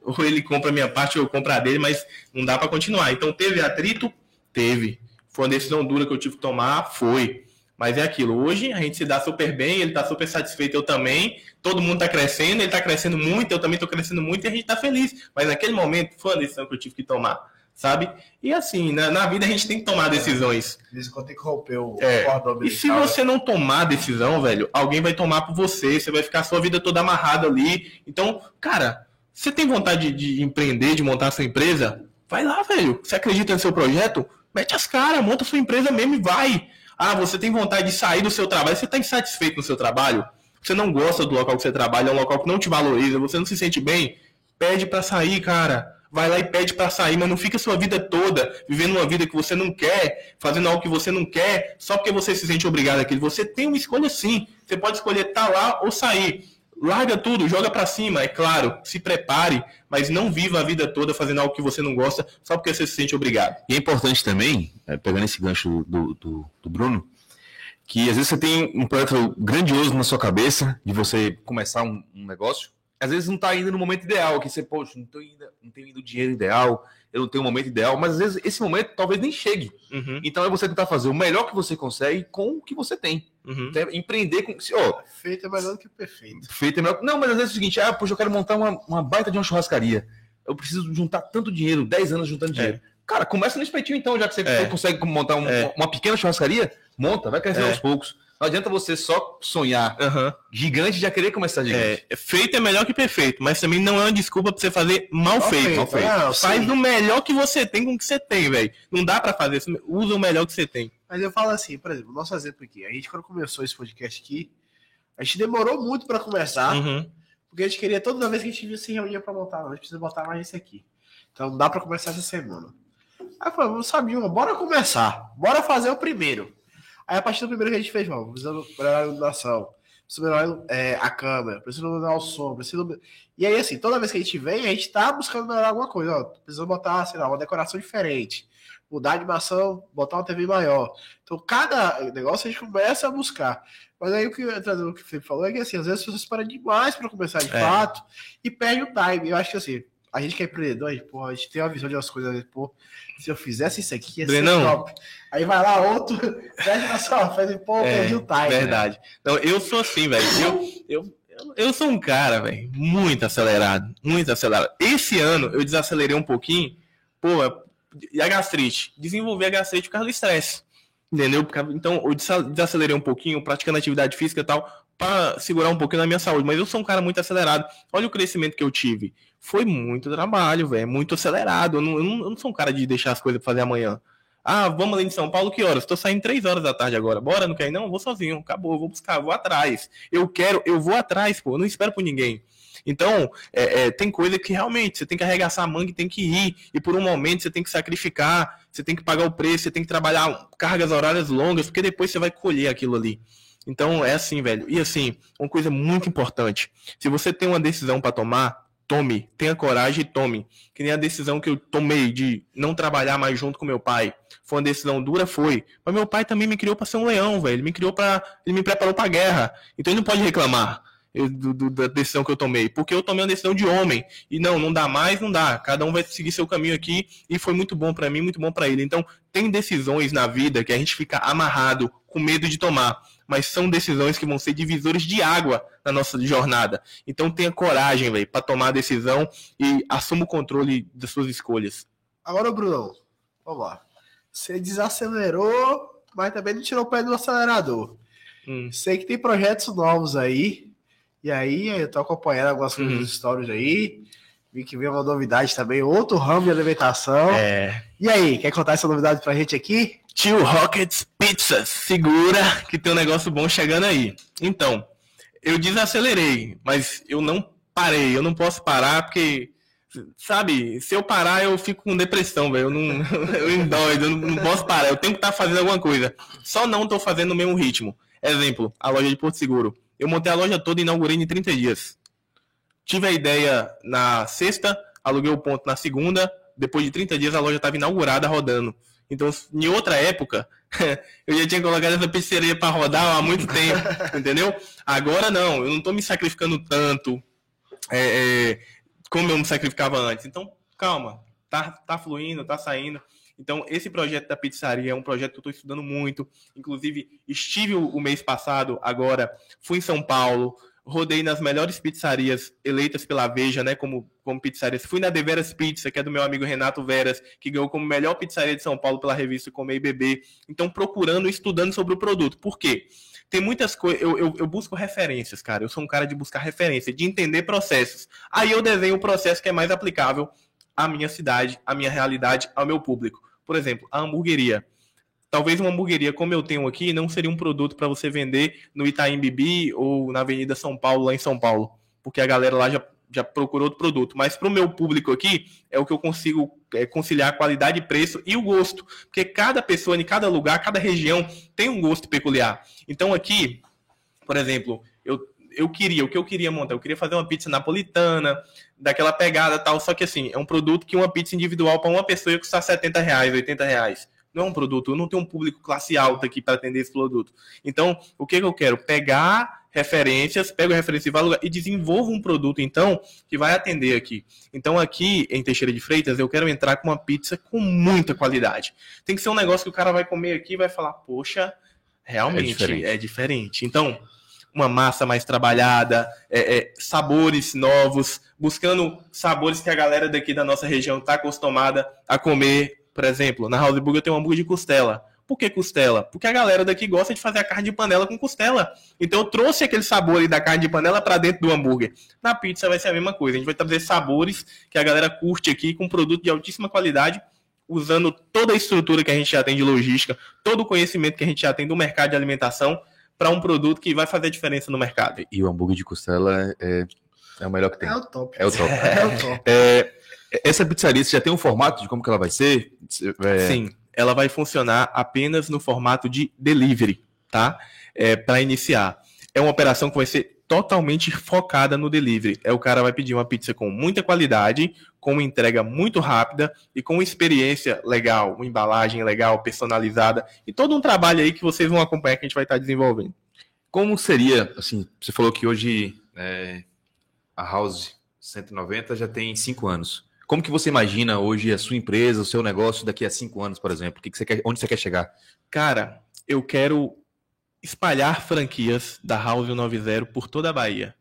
Ou ele compra a minha parte ou eu compro a dele, mas não dá para continuar. Então teve atrito? Teve. Foi uma decisão dura que eu tive que tomar? Foi. Mas é aquilo. Hoje a gente se dá super bem, ele tá super satisfeito, eu também. Todo mundo tá crescendo, ele tá crescendo muito, eu também tô crescendo muito e a gente tá feliz. Mas naquele momento foi uma decisão que eu tive que tomar sabe? E assim, na, na, vida a gente tem que tomar decisões. Isso quando tem que romper o é. cordão E se você não tomar decisão, velho, alguém vai tomar por você, você vai ficar a sua vida toda amarrada ali. Então, cara, você tem vontade de, de empreender, de montar sua empresa? Vai lá, velho. Você acredita no seu projeto? Mete as caras, monta sua empresa mesmo e vai. Ah, você tem vontade de sair do seu trabalho, você está insatisfeito no seu trabalho? Você não gosta do local que você trabalha, é um local que não te valoriza, você não se sente bem? Pede para sair, cara vai lá e pede para sair, mas não fica sua vida toda vivendo uma vida que você não quer, fazendo algo que você não quer, só porque você se sente obrigado àquilo. Você tem uma escolha sim. Você pode escolher estar tá lá ou sair. Larga tudo, joga para cima, é claro, se prepare, mas não viva a vida toda fazendo algo que você não gosta só porque você se sente obrigado. E é importante também, é, pegando esse gancho do, do, do Bruno, que às vezes você tem um projeto grandioso na sua cabeça de você começar um, um negócio, às vezes não está indo no momento ideal, que você, poxa, não, tô indo, não tenho indo o dinheiro ideal, eu não tenho o momento ideal, mas às vezes esse momento talvez nem chegue. Uhum. Então é você tentar fazer o melhor que você consegue com o que você tem. Uhum. empreender com. Oh, feito é melhor do que perfeito. Feito é melhor. Não, mas às vezes é o seguinte: ah, poxa, eu quero montar uma, uma baita de uma churrascaria. Eu preciso juntar tanto dinheiro, 10 anos juntando dinheiro. É. Cara, começa no espetinho então, já que você é. consegue montar um, é. uma pequena churrascaria, monta, vai crescer é. aos poucos Não adianta você só sonhar Aham. gigante e já querer começar gigante. É, feito é melhor que perfeito, mas também não é uma desculpa pra você fazer mal, Mal feito. feito, Mal feito. não, Faz sim. o melhor que você tem com o que você tem, velho. Não dá pra fazer isso. Usa o melhor que você tem. Mas eu falo assim, por exemplo, nosso exemplo aqui. A gente, quando começou esse podcast aqui, a gente demorou muito pra começar, Uhum. porque a gente queria toda vez que a gente se reunia pra montar, a gente precisa botar mais esse aqui. Então não dá pra começar essa semana. Aí eu falei, vamos saber uma, bora começar. Bora fazer o primeiro. Aí a partir do primeiro que a gente fez, vamos, precisamos melhorar a iluminação, precisamos melhorar é, a câmera, precisamos melhorar o som, precisamos... E aí, assim, toda vez que a gente vem, a gente tá buscando melhorar alguma coisa. Ó, precisamos botar, sei lá, uma decoração diferente. Mudar a animação, botar uma TV maior. Então, cada negócio a gente começa a buscar. Mas aí o que, o que o Felipe falou é que, assim, às vezes as pessoas param demais para começar de É. fato e perde o time. Eu acho que, assim, a gente que é empreendedor, a gente, pô, a gente tem uma visão de umas coisas, pô, se eu fizesse isso aqui, ia Brenão. ser top. Aí vai lá outro, fecha na sua faz, pô, É, perdi o time. né? Verdade. Não, eu sou assim, velho. Eu, eu, eu, eu sou um cara, velho, muito acelerado. Muito acelerado. Esse ano eu desacelerei um pouquinho. Pô, e a gastrite? Desenvolvi a gastrite por causa do estresse. Entendeu? Então, eu desa- desacelerei um pouquinho, praticando atividade física e tal, para segurar um pouquinho na minha saúde. Mas eu sou um cara muito acelerado. Olha o crescimento que eu tive. Foi muito trabalho, velho. Muito acelerado. Eu não, eu, não, sou um cara de deixar as coisas pra fazer amanhã. Ah, vamos ali em São Paulo, que horas? Tô saindo três horas da tarde agora. Bora, não quer? Não, vou sozinho. Acabou, vou buscar, vou atrás. Eu quero, eu vou atrás, pô. Eu não espero por ninguém. Então, é, é, tem coisa que realmente você tem que arregaçar a manga e tem que ir. E por um momento você tem que sacrificar, você tem que pagar o preço, você tem que trabalhar cargas horárias longas, porque depois você vai colher aquilo ali. Então é assim, velho. E assim, uma coisa muito importante. Se você tem uma decisão para tomar, tome. Tenha coragem e tome. Que nem a decisão que eu tomei de não trabalhar mais junto com meu pai. Foi uma decisão dura, foi. Mas meu pai também me criou para ser um leão, velho. Ele me criou para, ele me preparou para guerra. Então ele não pode reclamar do- do- da decisão que eu tomei, porque eu tomei uma decisão de homem. E não, não dá mais, não dá. Cada um vai seguir seu caminho aqui e foi muito bom para mim, muito bom para ele. Então, tem decisões na vida que a gente fica amarrado, com medo de tomar, mas são decisões que vão ser divisores de água na nossa jornada. Então, tenha coragem, velho, para tomar a decisão e assuma o controle das suas escolhas. Agora, Brunão, vamos lá. Você desacelerou, mas também não tirou o pé do acelerador. Hum. Sei que tem projetos novos aí. E aí, eu tô acompanhando algumas coisas Uhum. dos stories aí. Vi que veio uma novidade também, outro ramo de alimentação. É. E aí, quer contar essa novidade pra gente aqui? Tio Rockets Pizzas, segura que tem um negócio bom chegando aí. Então, eu desacelerei, mas eu não parei. Eu não posso parar porque, sabe, se eu parar eu fico com depressão, velho. Eu não, eu endoido, eu não posso parar. Eu tenho que estar fazendo alguma coisa. Só não tô fazendo no mesmo ritmo. Exemplo, a loja de Porto Seguro. Eu montei a loja toda e inaugurei em 30 dias. Tive a ideia na sexta, aluguei o ponto na segunda. Depois de 30 dias a loja estava inaugurada, rodando. Então, em outra época, eu já tinha colocado essa pizzeria para rodar há muito tempo, entendeu? Agora não, eu não tô me sacrificando tanto é, é, como eu me sacrificava antes. Então, calma, tá, tá fluindo, tá saindo. Então, esse projeto da pizzaria é um projeto que eu estou estudando muito. Inclusive, estive o, mês passado, agora, fui em São Paulo, rodei nas melhores pizzarias eleitas pela Veja, né, como, como pizzarias. Fui na Deveras Pizza, que é do meu amigo Renato Veras, que ganhou como melhor pizzaria de São Paulo pela revista Comer e Beber. Então, procurando e estudando sobre o produto. Por quê? Tem muitas coisas. Eu, eu, eu busco referências, cara. Eu sou um cara de buscar referência, de entender processos. Aí eu desenho o processo que é mais aplicável à minha cidade, à minha realidade, ao meu público. Por exemplo, a hamburgueria. Talvez uma hamburgueria como eu tenho aqui não seria um produto para você vender no Itaim Bibi ou na Avenida São Paulo, lá em São Paulo, porque a galera lá já, já procurou outro produto. Mas para o meu público aqui, é o que eu consigo é, conciliar qualidade, preço e o gosto, porque cada pessoa em cada lugar, cada região tem um gosto peculiar. Então aqui, por exemplo, eu, queria, o que eu queria montar? Eu queria fazer uma pizza napolitana, daquela pegada tal, só que assim, é um produto que uma pizza individual para uma pessoa ia custar 70 reais, 80 reais. Não é um produto, eu não tenho um público classe alta aqui para atender esse produto. Então, o que, que eu quero? Pegar referências, pego referência e valor e desenvolvo um produto, então, que vai atender aqui. Então, aqui em Teixeira de Freitas, eu quero entrar com uma pizza com muita qualidade. Tem que ser um negócio que o cara vai comer aqui e vai falar, poxa, realmente É diferente. é diferente. Então, uma massa mais trabalhada, é, é, sabores novos, buscando sabores que a galera daqui da nossa região está acostumada a comer. Por exemplo, na House Burger eu tenho um hambúrguer de costela. Por que costela? Porque a galera daqui gosta de fazer a carne de panela com costela. Então eu trouxe aquele sabor da carne de panela para dentro do hambúrguer. Na pizza vai ser a mesma coisa. A gente vai trazer sabores que a galera curte aqui com produto de altíssima qualidade, usando toda a estrutura que a gente já tem de logística, todo o conhecimento que a gente já tem do mercado de alimentação para um produto que vai fazer diferença no mercado. E o hambúrguer de costela é, é o melhor que tem. É o top. É o top. É o top. É, essa pizzaria, você já tem um formato de como que ela vai ser? É, Sim, ela vai funcionar apenas no formato de delivery, tá? É, para iniciar. É uma operação que vai ser totalmente focada no delivery. É o cara vai pedir uma pizza com muita qualidade, com uma entrega muito rápida e com uma experiência legal, uma embalagem legal, personalizada e todo um trabalho aí que vocês vão acompanhar que a gente vai estar desenvolvendo. Como seria, assim, você falou que hoje é, a House 190 já tem cinco anos. Como que você imagina hoje a sua empresa, o seu negócio daqui a cinco anos, por exemplo? O que que você quer, onde você quer chegar? Cara, eu quero espalhar franquias da House 190 por toda a Bahia.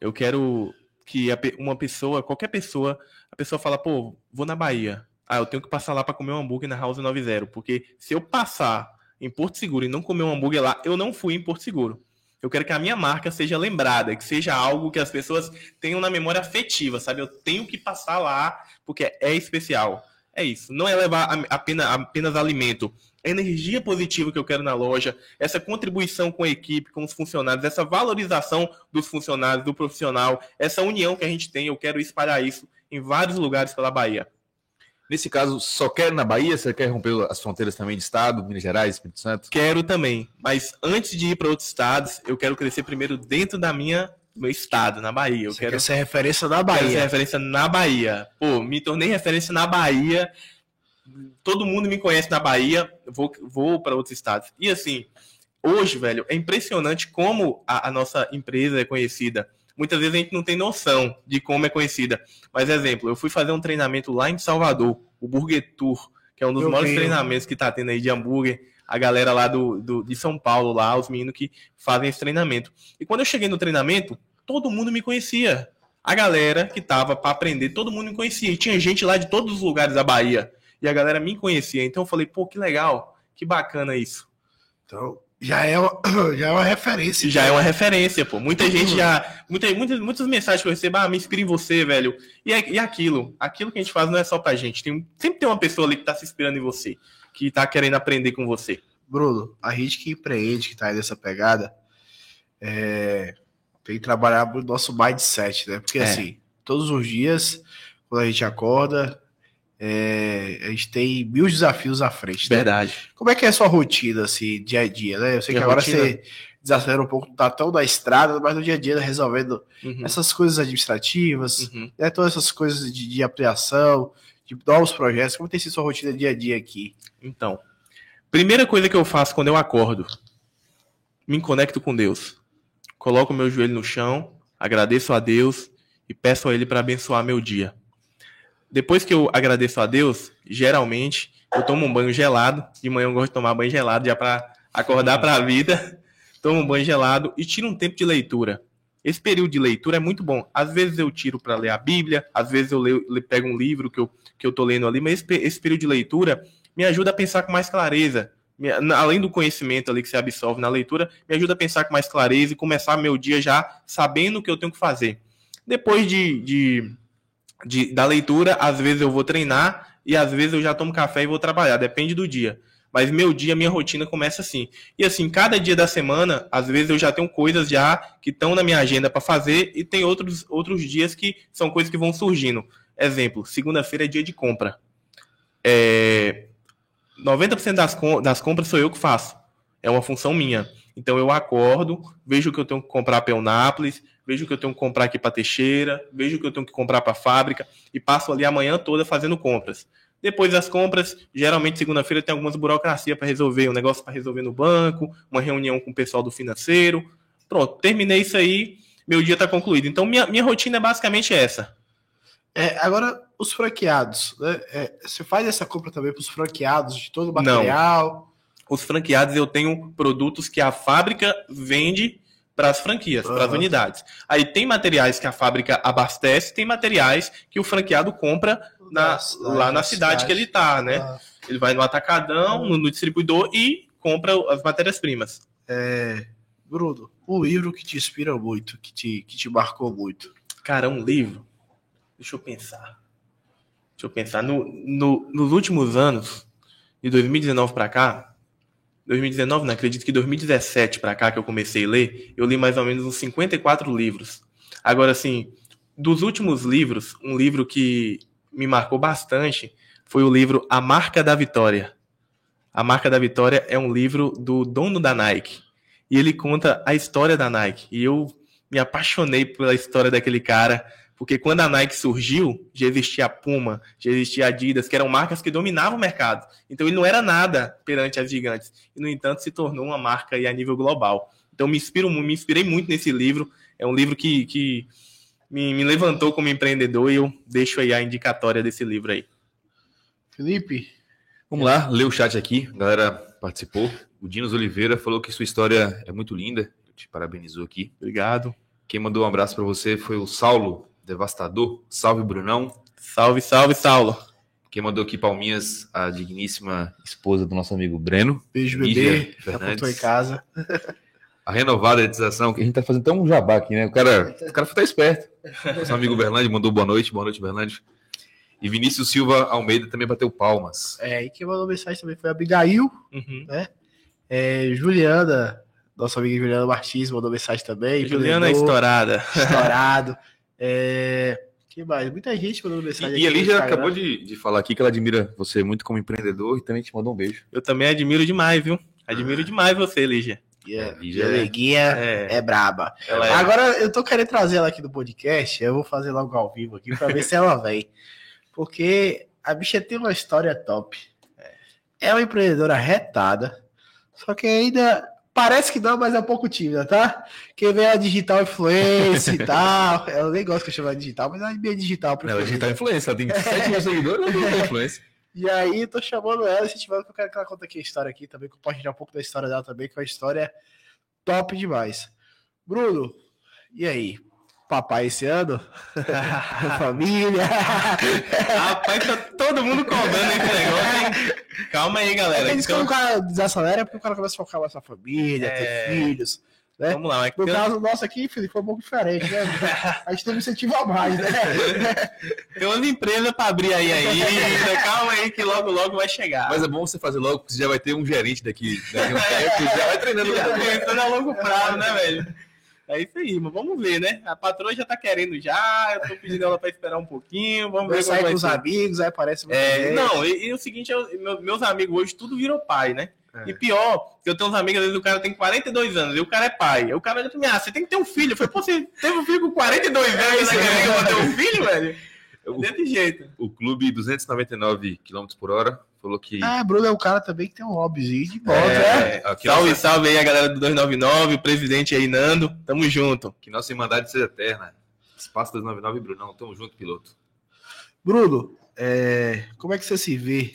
Eu quero que uma pessoa, qualquer pessoa, a pessoa fala, pô, vou na Bahia. Ah, eu tenho que passar lá para comer um hambúrguer na House 90, porque se eu passar em Porto Seguro e não comer um hambúrguer lá, eu não fui em Porto Seguro. Eu quero que a minha marca seja lembrada, que seja algo que as pessoas tenham na memória afetiva, sabe? Eu tenho que passar lá porque é especial. É isso. Não é levar apenas, apenas alimento. A energia positiva que eu quero na loja, essa contribuição com a equipe, com os funcionários, essa valorização dos funcionários, do profissional, essa união que a gente tem, eu quero espalhar isso em vários lugares pela Bahia. Nesse caso, só quer na Bahia? Você quer romper as fronteiras também de estado, Minas Gerais, Espírito Santo? Quero também, mas antes de ir para outros estados, eu quero crescer primeiro dentro da minha do meu estado, na Bahia. Eu Você quero quer ser referência da Quero ser Bahia. referência na Bahia. Pô, me tornei referência na Bahia. Todo mundo me conhece na Bahia. Vou, vou para outros estados. E assim, hoje, velho, é impressionante como a, a nossa empresa é conhecida. Muitas vezes a gente não tem noção de como é conhecida. Mas, exemplo, eu fui fazer um treinamento lá em Salvador, o Burger Tour, que é um dos Eu maiores treinamentos que tá tendo aí de hambúrguer. A galera lá do, do, de São Paulo, lá, os meninos que fazem esse treinamento. E quando eu cheguei no treinamento, todo mundo me conhecia. A galera que tava para aprender, todo mundo me conhecia. E tinha gente lá de todos os lugares da Bahia. E a galera me conhecia. Então eu falei, pô, que legal, que bacana isso. Então, já é uma, já é uma referência. Já é uma referência, pô. Muita gente já. Muita, muitas, muitas mensagens que eu recebo, ah, me inspira em você, velho. E, é- e aquilo. Aquilo que a gente faz não é só pra gente. Tem, sempre tem uma pessoa ali que tá se inspirando em você. Que tá querendo aprender com você. Bruno, a gente que empreende, que tá aí nessa pegada, é, tem que trabalhar o nosso mindset, né? Porque É. assim, todos os dias, quando a gente acorda, é, a gente tem mil desafios à frente. né? Verdade. Como é que é a sua rotina, assim, dia a dia, né? Eu sei que Minha agora rotina? você desacelera um pouco, tá tão na estrada, mas no dia a dia resolvendo Uhum, essas coisas administrativas, uhum. né? Todas essas coisas de, de ampliação, de novos projetos. Como tem sido sua rotina dia a dia aqui? Então, primeira coisa que eu faço quando eu acordo, me conecto com Deus. Coloco meu joelho no chão, agradeço a Deus e peço a Ele para abençoar meu dia. Depois que eu agradeço a Deus, geralmente eu tomo um banho gelado. De manhã eu gosto de tomar banho gelado já para acordar para a vida. Tomo um banho gelado e tiro um tempo de leitura. Esse período de leitura é muito bom. Às vezes eu tiro para ler a Bíblia, às vezes eu leio, le- pego um livro que eu, que eu tô lendo ali, mas esse, esse período de leitura me ajuda a pensar com mais clareza. Me- além do conhecimento ali que você absorve na leitura, me ajuda a pensar com mais clareza e começar meu dia já sabendo o que eu tenho que fazer. Depois de, de, de- da leitura, às vezes eu vou treinar e às vezes eu já tomo café e vou trabalhar, depende do dia. Mas meu dia, minha rotina começa assim. E assim, cada dia da semana, às vezes eu já tenho coisas já que estão na minha agenda para fazer e tem outros, outros dias que são coisas que vão surgindo. Exemplo, segunda-feira é dia de compra. É, 90% das, das compras sou eu que faço. É uma função minha. Então eu acordo, vejo o que eu tenho que comprar para Eunápolis, vejo o que eu tenho que comprar aqui para Teixeira, vejo o que eu tenho que comprar para a fábrica e passo ali a manhã toda fazendo compras. Depois das compras, geralmente segunda-feira tem algumas burocracias para resolver, um negócio para resolver no banco, uma reunião com o pessoal do financeiro. Pronto, terminei isso aí, meu dia está concluído. Então minha, minha rotina é basicamente essa. É, agora, os franqueados, né? É, você faz essa compra também para os franqueados de todo o Não. material? os franqueados eu tenho produtos que a fábrica vende para as franquias, para as unidades. Aí tem materiais que a fábrica abastece, tem materiais que o franqueado compra na- cidade, lá na cidade, cidade. que ele tá, né? Ah, Ele vai no atacadão, no, no distribuidor e compra as matérias-primas. É, Bruno, um livro que te inspira muito, que te, que te marcou muito. Cara, um livro. Deixa eu pensar. Deixa eu pensar. No, no- nos últimos anos, de 2019 pra cá, 2019, não acredito que 2017 pra cá que eu comecei a ler, eu li mais ou menos uns 54 livros. Agora, assim, dos últimos livros, um livro que me marcou bastante foi o livro A Marca da Vitória. A Marca da Vitória é um livro do dono da Nike. E ele conta a história da Nike. E eu me apaixonei pela história daquele cara, porque quando a Nike surgiu, já existia a Puma, já existia a Adidas, que eram marcas que dominavam o mercado. Então ele não era nada perante as gigantes. E, no entanto, se tornou uma marca aí a nível global. Então me, inspiro, me inspirei muito nesse livro. É um livro que, que me, me levantou como empreendedor e eu deixo aí a indicatória desse livro aí. Felipe, Vamos lá, ler o chat aqui. A galera participou. O Dinos Oliveira falou que sua história é muito linda. Te parabenizou aqui. Obrigado. Quem mandou um abraço para você foi o Saulo Devastador. Salve, Brunão. Salve, salve, Saulo. Quem mandou aqui palminhas, a digníssima esposa do nosso amigo Breno. beijo, Lívia bebê. Já Fernandes. contou em casa. A renovada editização, que a gente tá fazendo tão um jabá aqui, né? O cara, o cara foi tá esperto. Nosso amigo Berlândia mandou boa noite, boa noite, Berlândia. E Vinícius Silva Almeida também bateu palmas. É, e quem mandou mensagem também foi a Abigail. Uhum. É, Juliana, nossa amiga Juliana Martins, mandou mensagem também. Juliana é empreendedor, estourada. Estourado. É, que mais? Muita gente mandando mensagem. E, e a Lígia acabou de, de falar aqui que ela admira você muito como empreendedor e também te mandou um beijo. Eu também admiro demais, viu? Admiro demais você, Lígia. E a- É, e Lígia a é- É, é braba. ela é. Agora eu tô querendo trazer ela aqui no podcast. Eu vou fazer logo ao vivo aqui pra ver se ela vem. Porque a bicha tem uma história top. É uma empreendedora retada. Só que ainda parece que não, mas é um pouco tímida, tá? Quem vê a digital influência e tal. Ela nem gosta que eu ela de digital, mas ela é digital. preferida. influência, ela tem 7 mil seguidores, ela tem influência. E aí, tô chamando ela, incentivando, porque eu quero que ela conte aqui a história aqui também, compartilhar um pouco da história dela também, que é uma história top demais. Bruno, e aí? Papai esse ano? Família? Rapaz, tá todo mundo cobrando esse negócio, hein? Calma aí, galera. Eles Então, quando o cara desacelera é porque o cara começa a focar mais na família, É. ter filhos. né? vamos lá. No Tem, caso nosso aqui, Felipe, foi um pouco diferente, né? A gente teve um incentivo a mais, né? tem umas empresas pra abrir aí ainda. Calma aí que logo, logo vai chegar. Mas é bom você fazer logo, porque você já vai ter um gerente daqui, daqui a um tempo, já vai treinando o Eu tô cara. pensando a longo prazo, né, velho? É isso aí, mas vamos ver, né? A patroa já tá querendo já, eu tô pedindo ela pra esperar um pouquinho, vamos Vai ver vai com os ser. amigos, aí aparece É, não, e, e o seguinte, eu- meu- meus amigos hoje tudo virou pai, né? É. E pior, que eu tenho uns amigos, às vezes o cara tem 42 anos, e o cara é pai. Aí o cara diz pra mim, ah, você tem que ter um filho. Eu falei, pô, você teve um filho com 42 anos, você quer que eu vou ter um filho, velho? O, Desse jeito. o clube 299 km por hora falou que. Ah, Bruno é um cara também que tem um hobbyzinho de moto, né? É, aqui salve, nossa- salve aí a galera do 299, o presidente aí, Nando. Tamo junto. Que nossa irmandade seja eterna. Espaço 299 Brunão, tamo junto, piloto. Bruno, é, como é que você se vê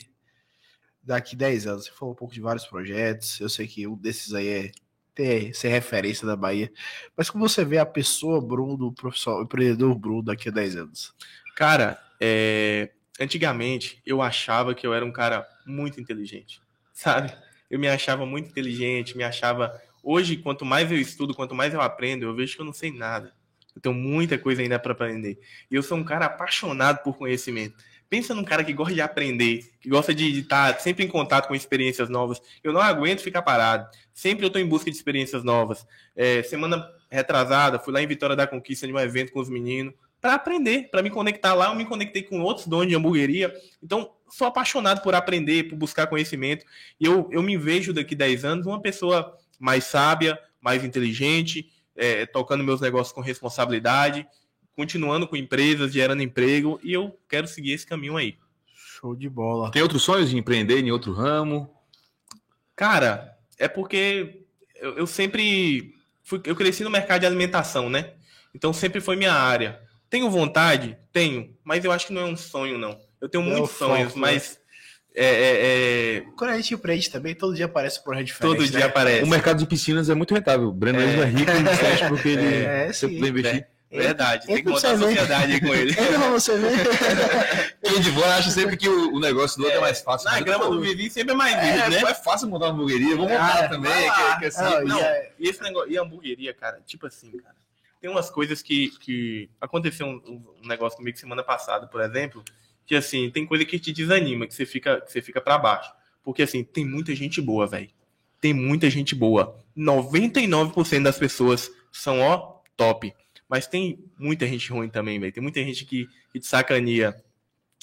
daqui 10 anos? Você falou um pouco de vários projetos, eu sei que um desses aí é ter, ser referência da Bahia, mas como você vê a pessoa Bruno, o profissional, o empreendedor Bruno daqui a 10 anos? Cara, é, antigamente eu achava que eu era um cara muito inteligente, sabe? Eu me achava muito inteligente, me achava. Hoje, quanto mais eu estudo, quanto mais eu aprendo, eu vejo que eu não sei nada. Eu tenho muita coisa ainda para aprender. E eu sou um cara apaixonado por conhecimento. Pensa num cara que gosta de aprender, que gosta de estar sempre em contato com experiências novas. Eu não aguento ficar parado. Sempre eu estou em busca de experiências novas. É, semana retrasada, fui lá em Vitória da Conquista de um evento com os meninos para aprender, para me conectar lá. Eu me conectei com outros donos de hamburgueria. Então, sou apaixonado por aprender, por buscar conhecimento. E eu, eu me vejo daqui 10 anos uma pessoa mais sábia, mais inteligente, é, tocando meus negócios com responsabilidade, continuando com empresas, gerando emprego. E eu quero seguir esse caminho aí. Show de bola. Tem outros sonhos de empreender em outro ramo? Cara, é porque eu, eu sempre fui, eu cresci no mercado de alimentação, né? Então sempre foi minha área. Tenho vontade? Tenho, mas eu acho que não é um sonho, não. Eu tenho Não é muitos o foco, sonhos, né? mas é, é, é, Quando a gente empreende também, todo dia aparece projeto diferente. todo dia né? aparece. O mercado de piscinas é muito rentável. O Breno É. é rico justamente porque ele É, sim. investir. Verdade, tem que montar ver. sociedade aí com ele. Entra pra você ver. Quem de boa acha sempre que o, o negócio do outro é, mais fácil. Na grama do vizinho sempre é mais é, verde, né? é fácil montar uma hamburgueria, vamos Ah, montar também. vai lá. que- que assim, Não, Não, e é- e esse negócio, e a hamburgueria, cara, tipo assim, cara, tem umas coisas que, que aconteceu um, um negócio comigo semana passada, por exemplo, que assim, tem coisa que te desanima, que você fica, que você fica para baixo. Porque assim, tem muita gente boa, velho. Tem muita gente boa. 99% das pessoas são, ó, top. Mas tem muita gente ruim também, velho. Tem muita gente que, que te sacaneia.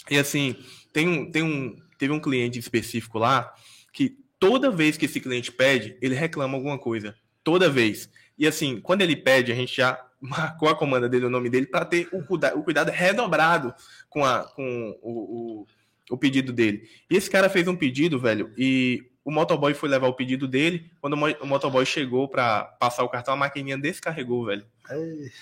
E assim, tem um, tem um, teve um cliente específico lá que toda vez que esse cliente pede, ele reclama alguma coisa. Toda vez. E assim, quando ele pede, a gente já marcou a comanda dele, o nome dele, para ter o, o cuidado redobrado com, a, com o, o, o pedido dele. E esse cara fez um pedido, velho, e o motoboy foi levar o pedido dele. Quando o motoboy chegou para passar o cartão, a maquininha descarregou, velho.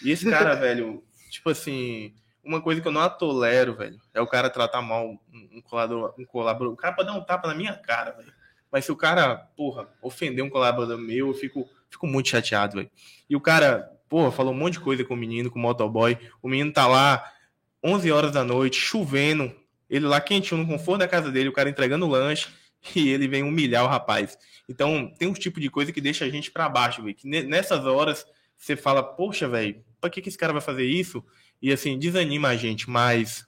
E esse cara, velho, tipo assim, uma coisa que eu não tolero, velho, é o cara tratar mal um, um colaborador, um colaborador. O cara pode dar um tapa na minha cara, velho. Mas se o cara, porra, ofender um colaborador meu, eu fico, fico muito chateado, velho. E o cara, porra, falou um monte de coisa com o menino, com o motoboy. O menino tá lá, 11 horas da noite, chovendo. Ele lá quentinho no conforto da casa dele, o cara entregando lanche. E ele vem humilhar o rapaz. Então, tem um tipo de coisa que deixa a gente pra baixo, velho. Que ne- nessas horas você fala, poxa, velho, pra que, que esse cara vai fazer isso? E assim, desanima a gente, mas,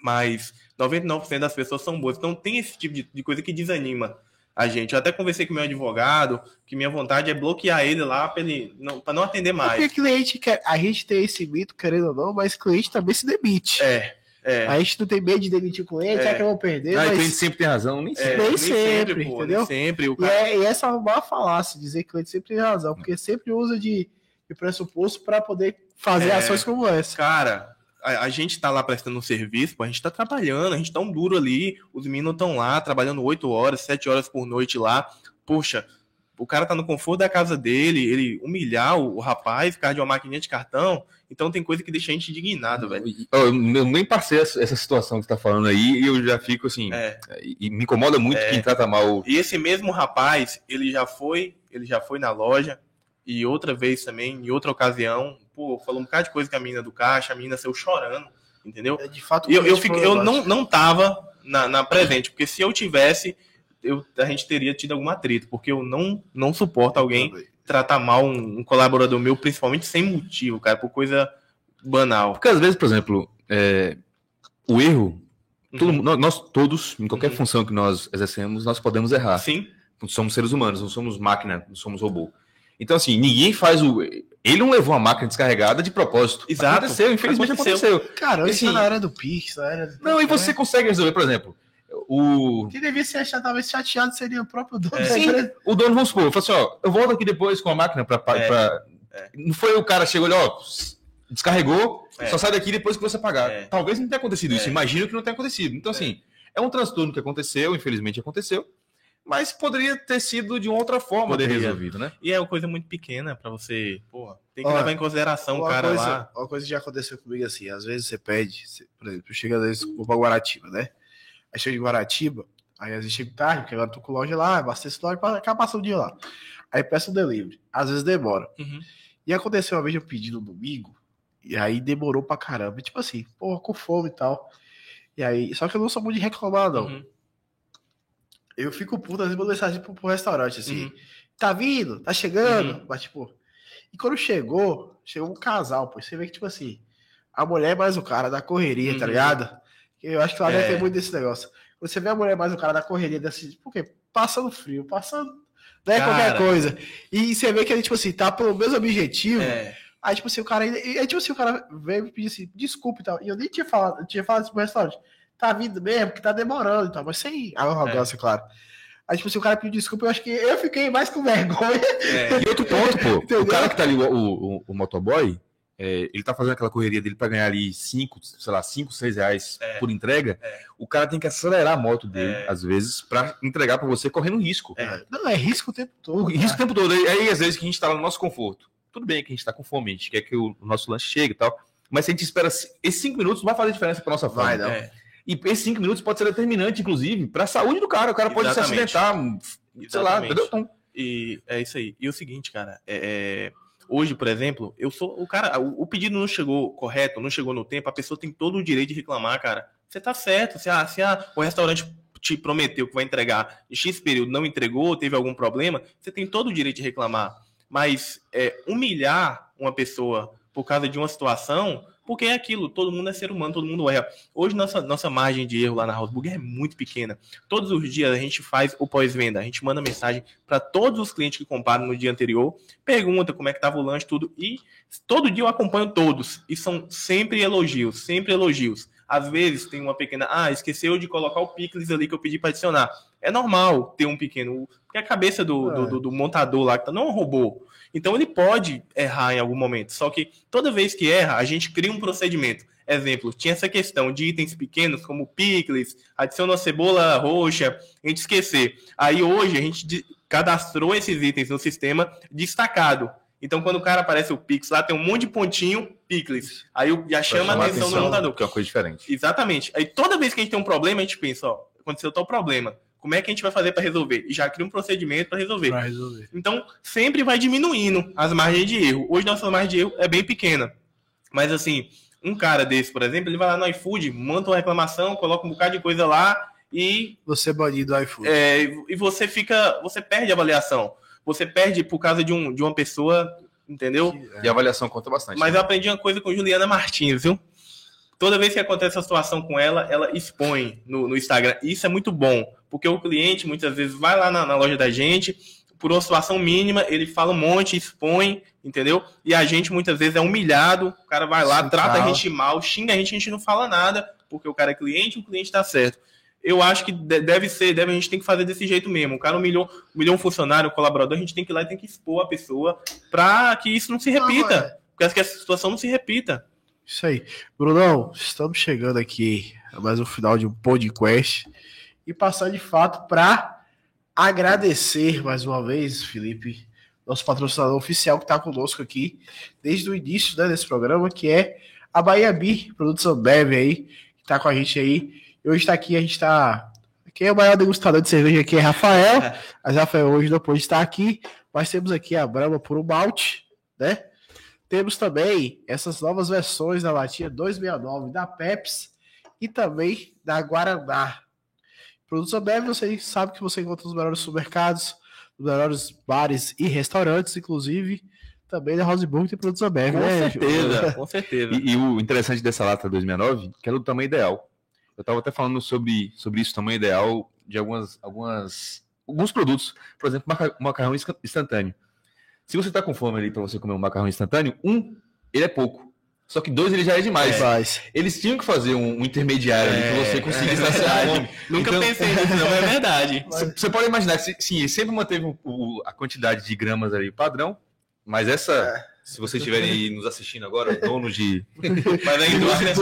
mas 99% das pessoas são boas. Então tem esse tipo de, de coisa que desanima a gente. Eu até conversei com meu advogado, que minha vontade é bloquear ele lá pra, ele não, pra não atender Porque mais. cliente quer. A gente tem esse mito, querendo ou não, mas cliente também se demite. É, é. A gente não tem medo de demitir o cliente, É. é que eu vou perder, Ah, e mas. cliente sempre tem razão, nem é, sempre. nem sempre, pô, entendeu? Nem sempre. O E, cara, é, e essa é uma falácia, dizer que cliente sempre tem razão, porque sempre usa de, de pressuposto para poder fazer É. ações como essa. Cara, a, a gente tá lá prestando um serviço, pô, a gente tá trabalhando, a gente tá um duro ali, os meninos estão lá trabalhando 8 horas, 7 horas por noite lá. Poxa, o cara tá no conforto da casa dele, ele humilhar o, o rapaz, ficar de uma maquininha de cartão. Então tem coisa que deixa a gente indignado, velho. Eu, eu nem passei essa, situação que você tá falando aí e eu já fico assim. É. E, e me incomoda muito É. quem trata mal. E esse mesmo rapaz, ele já foi, ele já foi na loja e outra vez também, em outra ocasião, pô, falou um bocado de coisa com a menina do caixa, a menina saiu chorando, entendeu? É de fato eu, eu, fico, eu não, não tava na, na presente, porque se eu tivesse, eu, a gente teria tido algum atrito, porque eu não, não suporto alguém tratar mal um, um colaborador meu, principalmente sem motivo, cara, por coisa banal. Porque às vezes, por exemplo, é, o erro, todo Uhum. nós todos, em qualquer Uhum. função que nós exercemos, nós podemos errar. Sim, Somos seres humanos, não somos máquina, não somos robô. Então, assim, ninguém faz o. Ele não levou a máquina descarregada de propósito. Exato. Aconteceu, infelizmente Aconteceu. aconteceu. Cara, isso Assim, tá na era do Pix, na era do Não, e você né? consegue resolver, por exemplo, o. Quem devia ser achado, talvez chateado seria o próprio dono É. Sim, empresa. o dono, vamos supor, falou assim, ó, eu volto aqui depois com a máquina pra. pra- É. pra- É. Não foi o cara chegou ali, ó, descarregou, É. só sai daqui depois que você pagar. É. Talvez não tenha acontecido isso, É. imagino que não tenha acontecido. Então, É. assim, é um transtorno que aconteceu, infelizmente aconteceu, mas poderia ter sido de outra forma ter Poderia. resolvido, né? e é uma coisa muito pequena pra você, porra, tem que Olha, levar em consideração o cara coisa, lá. uma coisa que já aconteceu comigo assim, às vezes você pede, você- por exemplo, chega às vezes vou pra Guaratiba, né? Aí chega em Guaratiba, aí às vezes chego tarde, porque agora eu tô com loja lá, abasteço loja, pra- acaba passando o dia lá. Aí peço um delivery, às vezes demora. Uhum. E aconteceu uma vez eu pedi no domingo, e aí demorou pra caramba. Tipo assim, porra, com fome e tal. E aí, só que eu não sou muito de reclamar, não. Uhum. Eu fico puto, às vezes mando mensagem pro, pro restaurante, assim, Uhum. tá vindo, tá chegando, Uhum. mas tipo. E quando chegou, chegou um casal, pô. Você vê que, tipo assim, a mulher mais o cara da correria, tá Uhum. ligado? Eu acho que lá É. deve ter muito desse negócio. Você vê a mulher mais o cara da correria, desse, por quê? Passando frio, passando. Não é qualquer coisa. E você vê que ele, tipo assim, tá pelo mesmo objetivo. É, Aí, tipo assim, o cara. ainda- e Aí, tipo assim, o cara veio me pedir assim, desculpa e tal. E eu nem tinha falado, eu tinha falado isso pro restaurante. Tá vindo mesmo, que tá demorando e tal, mas sem arrogância, claro. Aí, tipo assim, o cara pediu desculpa, eu acho que eu fiquei mais com vergonha. é. E outro ponto, pô, Entendeu? o cara que tá ali, o, o, o motoboy, é, ele tá fazendo aquela correria dele pra ganhar ali 5, sei lá, 5, 6 reais É. por entrega. É. O cara tem que acelerar a moto dele, É. às vezes, pra entregar pra você correndo risco. É. Não, é risco o tempo todo. Risco o tempo todo. Aí, aí, às vezes, que a gente tá lá no nosso conforto. Tudo bem que a gente tá com fome, a gente quer que o, nosso lanche chegue e tal. Mas se a gente espera. Esses 5 minutos não vai fazer diferença pra nossa fome. Vai, não. E esses 5 minutos pode ser determinante, inclusive, pra saúde do cara. O cara pode se Exatamente. acidentar, sei lá, entendeu? Então, E é isso aí. E o seguinte, cara, é, é, hoje, por exemplo, eu sou o cara, o, o pedido não chegou correto, não chegou no tempo, a pessoa tem todo o direito de reclamar, cara. Você tá certo, se, a, se a, o restaurante te prometeu que vai entregar em X período, não entregou, teve algum problema, você tem todo o direito de reclamar. Mas é, humilhar uma pessoa por causa de uma situação, porque é aquilo, todo mundo é ser humano, todo mundo erra. Hoje nossa, nossa margem de erro lá na Houseburger é muito pequena. Todos os dias a gente faz o pós-venda, a gente manda mensagem para todos os clientes que compraram no dia anterior, pergunta como é que estava o lanche, tudo, e todo dia eu acompanho todos, e são sempre elogios, sempre elogios. Às vezes tem uma pequena, ah, esqueceu de colocar o picles ali que eu pedi para adicionar. É normal ter um pequeno, porque a cabeça do, É. do, do- do montador lá que tá- não é um robô. Então ele pode errar em algum momento. Só que toda vez que erra, a gente cria um procedimento. Exemplo, tinha essa questão de itens pequenos, como picles, adiciona cebola roxa, a gente esquecer. Aí hoje a gente cadastrou esses itens no sistema destacado. Então quando o cara aparece o pix lá, tem um monte de pontinho, picles. Aí já chama a atenção do montador. Que é uma coisa diferente. Exatamente. Aí toda vez que a gente tem um problema, a gente pensa, ó, aconteceu tal problema. Como é que a gente vai fazer para resolver? E já cria um procedimento para resolver. Resolver. Então, sempre vai diminuindo as margens de erro. Hoje, nossa margem de erro é bem pequena. Mas, assim, um cara desse, por exemplo, ele vai lá no iFood, manda uma reclamação, coloca um bocado de coisa lá e, Você banido do iFood. é, e você fica. Você perde a avaliação. Você perde por causa de, um, de uma pessoa, entendeu? E a avaliação conta bastante. Mas eu aprendi uma coisa com Juliana Martins, viu? Toda vez que acontece essa situação com ela, ela expõe no, no Instagram. Isso é muito bom, porque o cliente muitas vezes vai lá na, na loja da gente, por uma situação mínima, ele fala um monte, expõe, entendeu? E a gente muitas vezes é humilhado, o cara vai lá, Sim, trata a gente mal, xinga a gente, a gente não fala nada, porque o cara é cliente, o cliente tá certo. Eu acho que de- deve ser, deve, a gente tem que fazer desse jeito mesmo. O cara humilhou, humilhou um funcionário, um colaborador, a gente tem que ir lá e tem que expor a pessoa para que isso não se repita. Não, é. Porque que essa situação não se repita. Isso aí. Brunão, estamos chegando aqui a mais um final de um podcast e passar de fato para agradecer mais uma vez, Felipe, nosso patrocinador oficial que está conosco aqui desde o início né, desse programa, que é a Bahia Beer, produtos Ambev aí, que está com a gente aí. E hoje está aqui, a gente está. Quem é o maior degustador de cerveja aqui é Rafael, mas Rafael hoje não pôde estar aqui, mas temos aqui a Brahma por um malte, né? Temos também essas novas versões da latinha 269 da Pepsi e também da Guaraná. Produtos Ambev, você sabe que você encontra nos melhores supermercados, nos melhores bares e restaurantes, inclusive também da Roseburg tem produtos Ambev, Com né? certeza, com certeza. E, e o interessante dessa lata 269, que ela é do tamanho ideal. Eu estava até falando sobre, sobre isso, tamanho ideal de algumas, algumas, alguns produtos. Por exemplo, maca- macarrão instantâneo. Se você está com fome ali para você comer um macarrão instantâneo, um, ele é pouco. Só que dois, ele já é demais. Mas, Eles tinham que fazer um, um intermediário ali É, para você conseguir é saciar a fome. Nunca Então- pensei nisso, não, é verdade. Você pode imaginar que, sim, ele sempre manteve o- o- a quantidade de gramas ali padrão, mas essa, se vocês estiverem nos assistindo agora, donos de. Mas a indústria,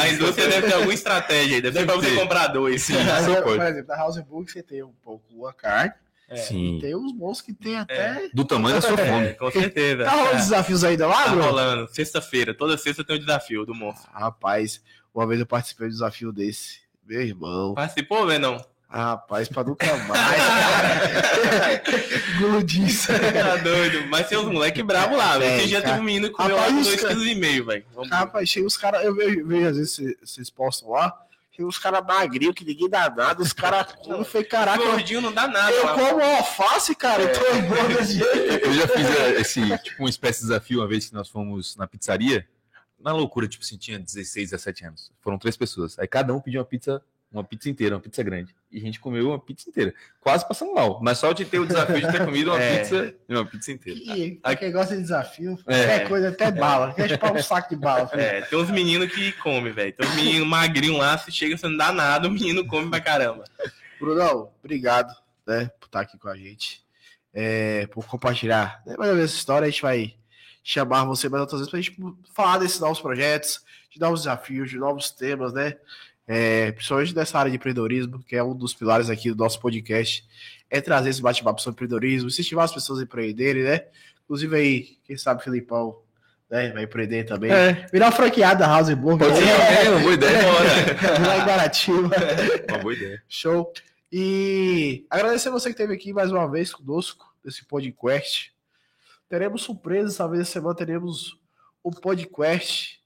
a indústria deve ter alguma estratégia aí, deve ser pra você ter. comprar dois. Sim, mas, só por exemplo, na Roseburg você tem um pouco uma carne, É. Sim. tem uns bons que tem até. Do tamanho da sua É, fome. com certeza. Tá rolando É. desafios ainda lá, Tá rolando. Sexta-feira, toda sexta tem o desafio do monstro. Rapaz, uma vez eu participei de um desafio desse. Meu irmão. Participou, Venão? Rapaz, pra nunca mais. Gludice. Tá doido. Mas tem uns moleque bravo lá, velho. É, Esse dia teve um menino que comeu lá Rapaz, com isso, 2,5 cara. kg, velho. Rapaz, chega os caras, eu vejo, vejo às vezes cê- vocês postam lá, chega os caras magrinhos que ninguém dá nada, os caras comem, foi caraca, Gordinho não dá nada. eu lá. como alface, cara, eu tô gordo desse jeito. Eu já fiz é, esse, tipo, uma espécie de desafio uma vez que nós fomos na pizzaria. Na loucura, tipo assim, tinha 16, 17 anos. Foram três pessoas. Aí cada um pediu uma pizza, uma pizza inteira, uma pizza grande. E a gente comeu uma pizza inteira. Quase passando mal. Mas só de ter o desafio de ter comido uma É. pizza e uma pizza inteira. E quem gosta de desafio, É. qualquer coisa, até bala, quer chupar um saco de bala. filho. É, tem uns meninos que comem, velho. Tem uns meninos magrinhos lá, se chega, você não dá nada, o menino come pra caramba. Brunão, obrigado, né, por estar aqui com a gente, é, por compartilhar né, mais ou menos essa história. A gente vai chamar você mais outras vezes pra gente falar desses novos projetos, de novos desafios, de novos temas, né? É, principalmente dessa área de empreendedorismo, que é um dos pilares aqui do nosso podcast, é trazer esse bate-papo sobre empreendedorismo, incentivar as pessoas a empreenderem, né? Inclusive aí, quem sabe o Filipão né, vai empreender também. É. Virar um franqueado da House Burger. Pode ser também, uma boa ideia. Lá em Guaratiba. Uma boa ideia. Show. E agradecer você que esteve aqui mais uma vez conosco nesse podcast. teremos surpresas, talvez essa semana teremos um podcast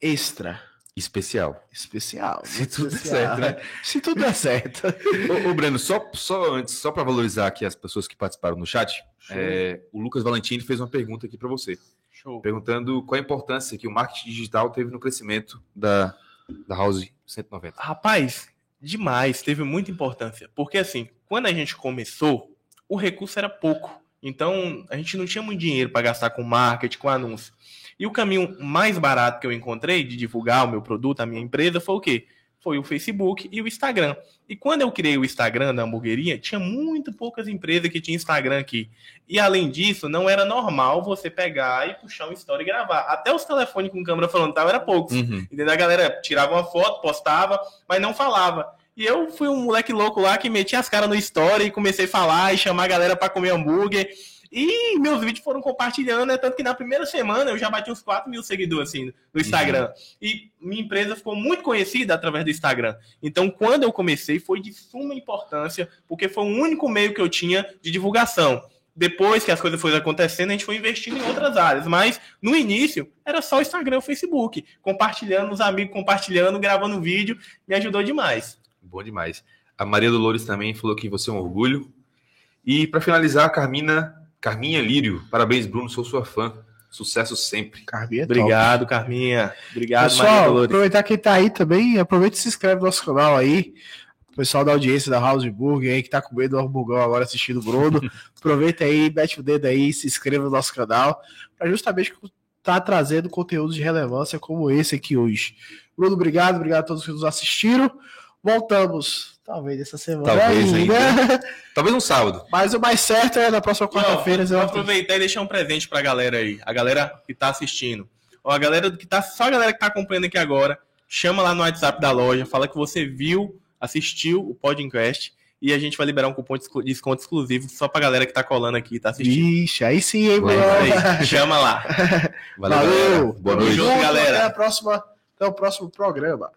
extra, Especial. especial. Se tudo der especial. certo, né? Se tudo der certo. Ô, ô, Breno, só, só antes, só para valorizar aqui as pessoas que participaram no chat, é, o Lucas Valentini fez uma pergunta aqui para você, Show. perguntando qual a importância que o marketing digital teve no crescimento da, da House 190. Rapaz, demais, teve muita importância. Porque assim, quando a gente começou, o recurso era pouco. Então, a gente não tinha muito dinheiro para gastar com marketing, com anúncio. E o caminho mais barato que eu encontrei de divulgar o meu produto, a minha empresa, foi o quê? Foi o Facebook e o Instagram. E quando eu criei o Instagram da hamburgueria, tinha muito poucas empresas que tinham Instagram aqui. E além disso, não era normal você pegar e puxar uma história e gravar. Até os telefones com câmera falando tal era poucos. Uhum. Entendeu? A galera tirava uma foto, postava, mas não falava. E eu fui um moleque louco lá que metia as caras no story e comecei a falar e chamar a galera pra comer hambúrguer. E meus vídeos foram compartilhando, né? Tanto que na primeira semana eu já bati uns 4 mil seguidores assim, no Instagram. E minha empresa ficou muito conhecida através do Instagram. Então, quando eu comecei, foi de suma importância, porque foi o único meio que eu tinha de divulgação. Depois que as coisas foram acontecendo, a gente foi investindo em outras áreas. Mas no início, era só o Instagram e o Facebook. Compartilhando, os amigos compartilhando, gravando vídeo, me ajudou demais. Bom demais. A Maria Dolores também falou que você é um orgulho. E para finalizar, a Carmina, Carminha Lírio, parabéns, Bruno, sou sua fã. Sucesso sempre. Carminha é top. Obrigado, Carminha. Obrigado, Pessoal, aproveitar quem tá aí também, aproveita e se inscreve no nosso canal aí. O pessoal da audiência da House Burger aí que tá comendo o hamburgão agora assistindo o Bruno. aproveita aí, mete o dedo aí, se inscreva no nosso canal, para justamente tá trazendo conteúdo de relevância como esse aqui hoje. Bruno, obrigado, obrigado a todos que nos assistiram. Voltamos, talvez essa semana Talvez ainda. Talvez um sábado. Mas o mais certo é na próxima quarta-feira. Vou aproveitar e deixar um presente pra galera aí. A galera que tá assistindo. Ó, a galera que tá. Só a galera que tá acompanhando aqui agora. Chama lá no WhatsApp da loja. Fala que você viu, assistiu o podcast. E a gente vai liberar um cupom de desconto exclusivo só pra galera que tá colando aqui e tá assistindo. Vixe, aí sim, hein? Aí, chama lá. Valeu, Valeu. galera. Boa noite. junto, galera. Até, a próxima, até o próximo programa.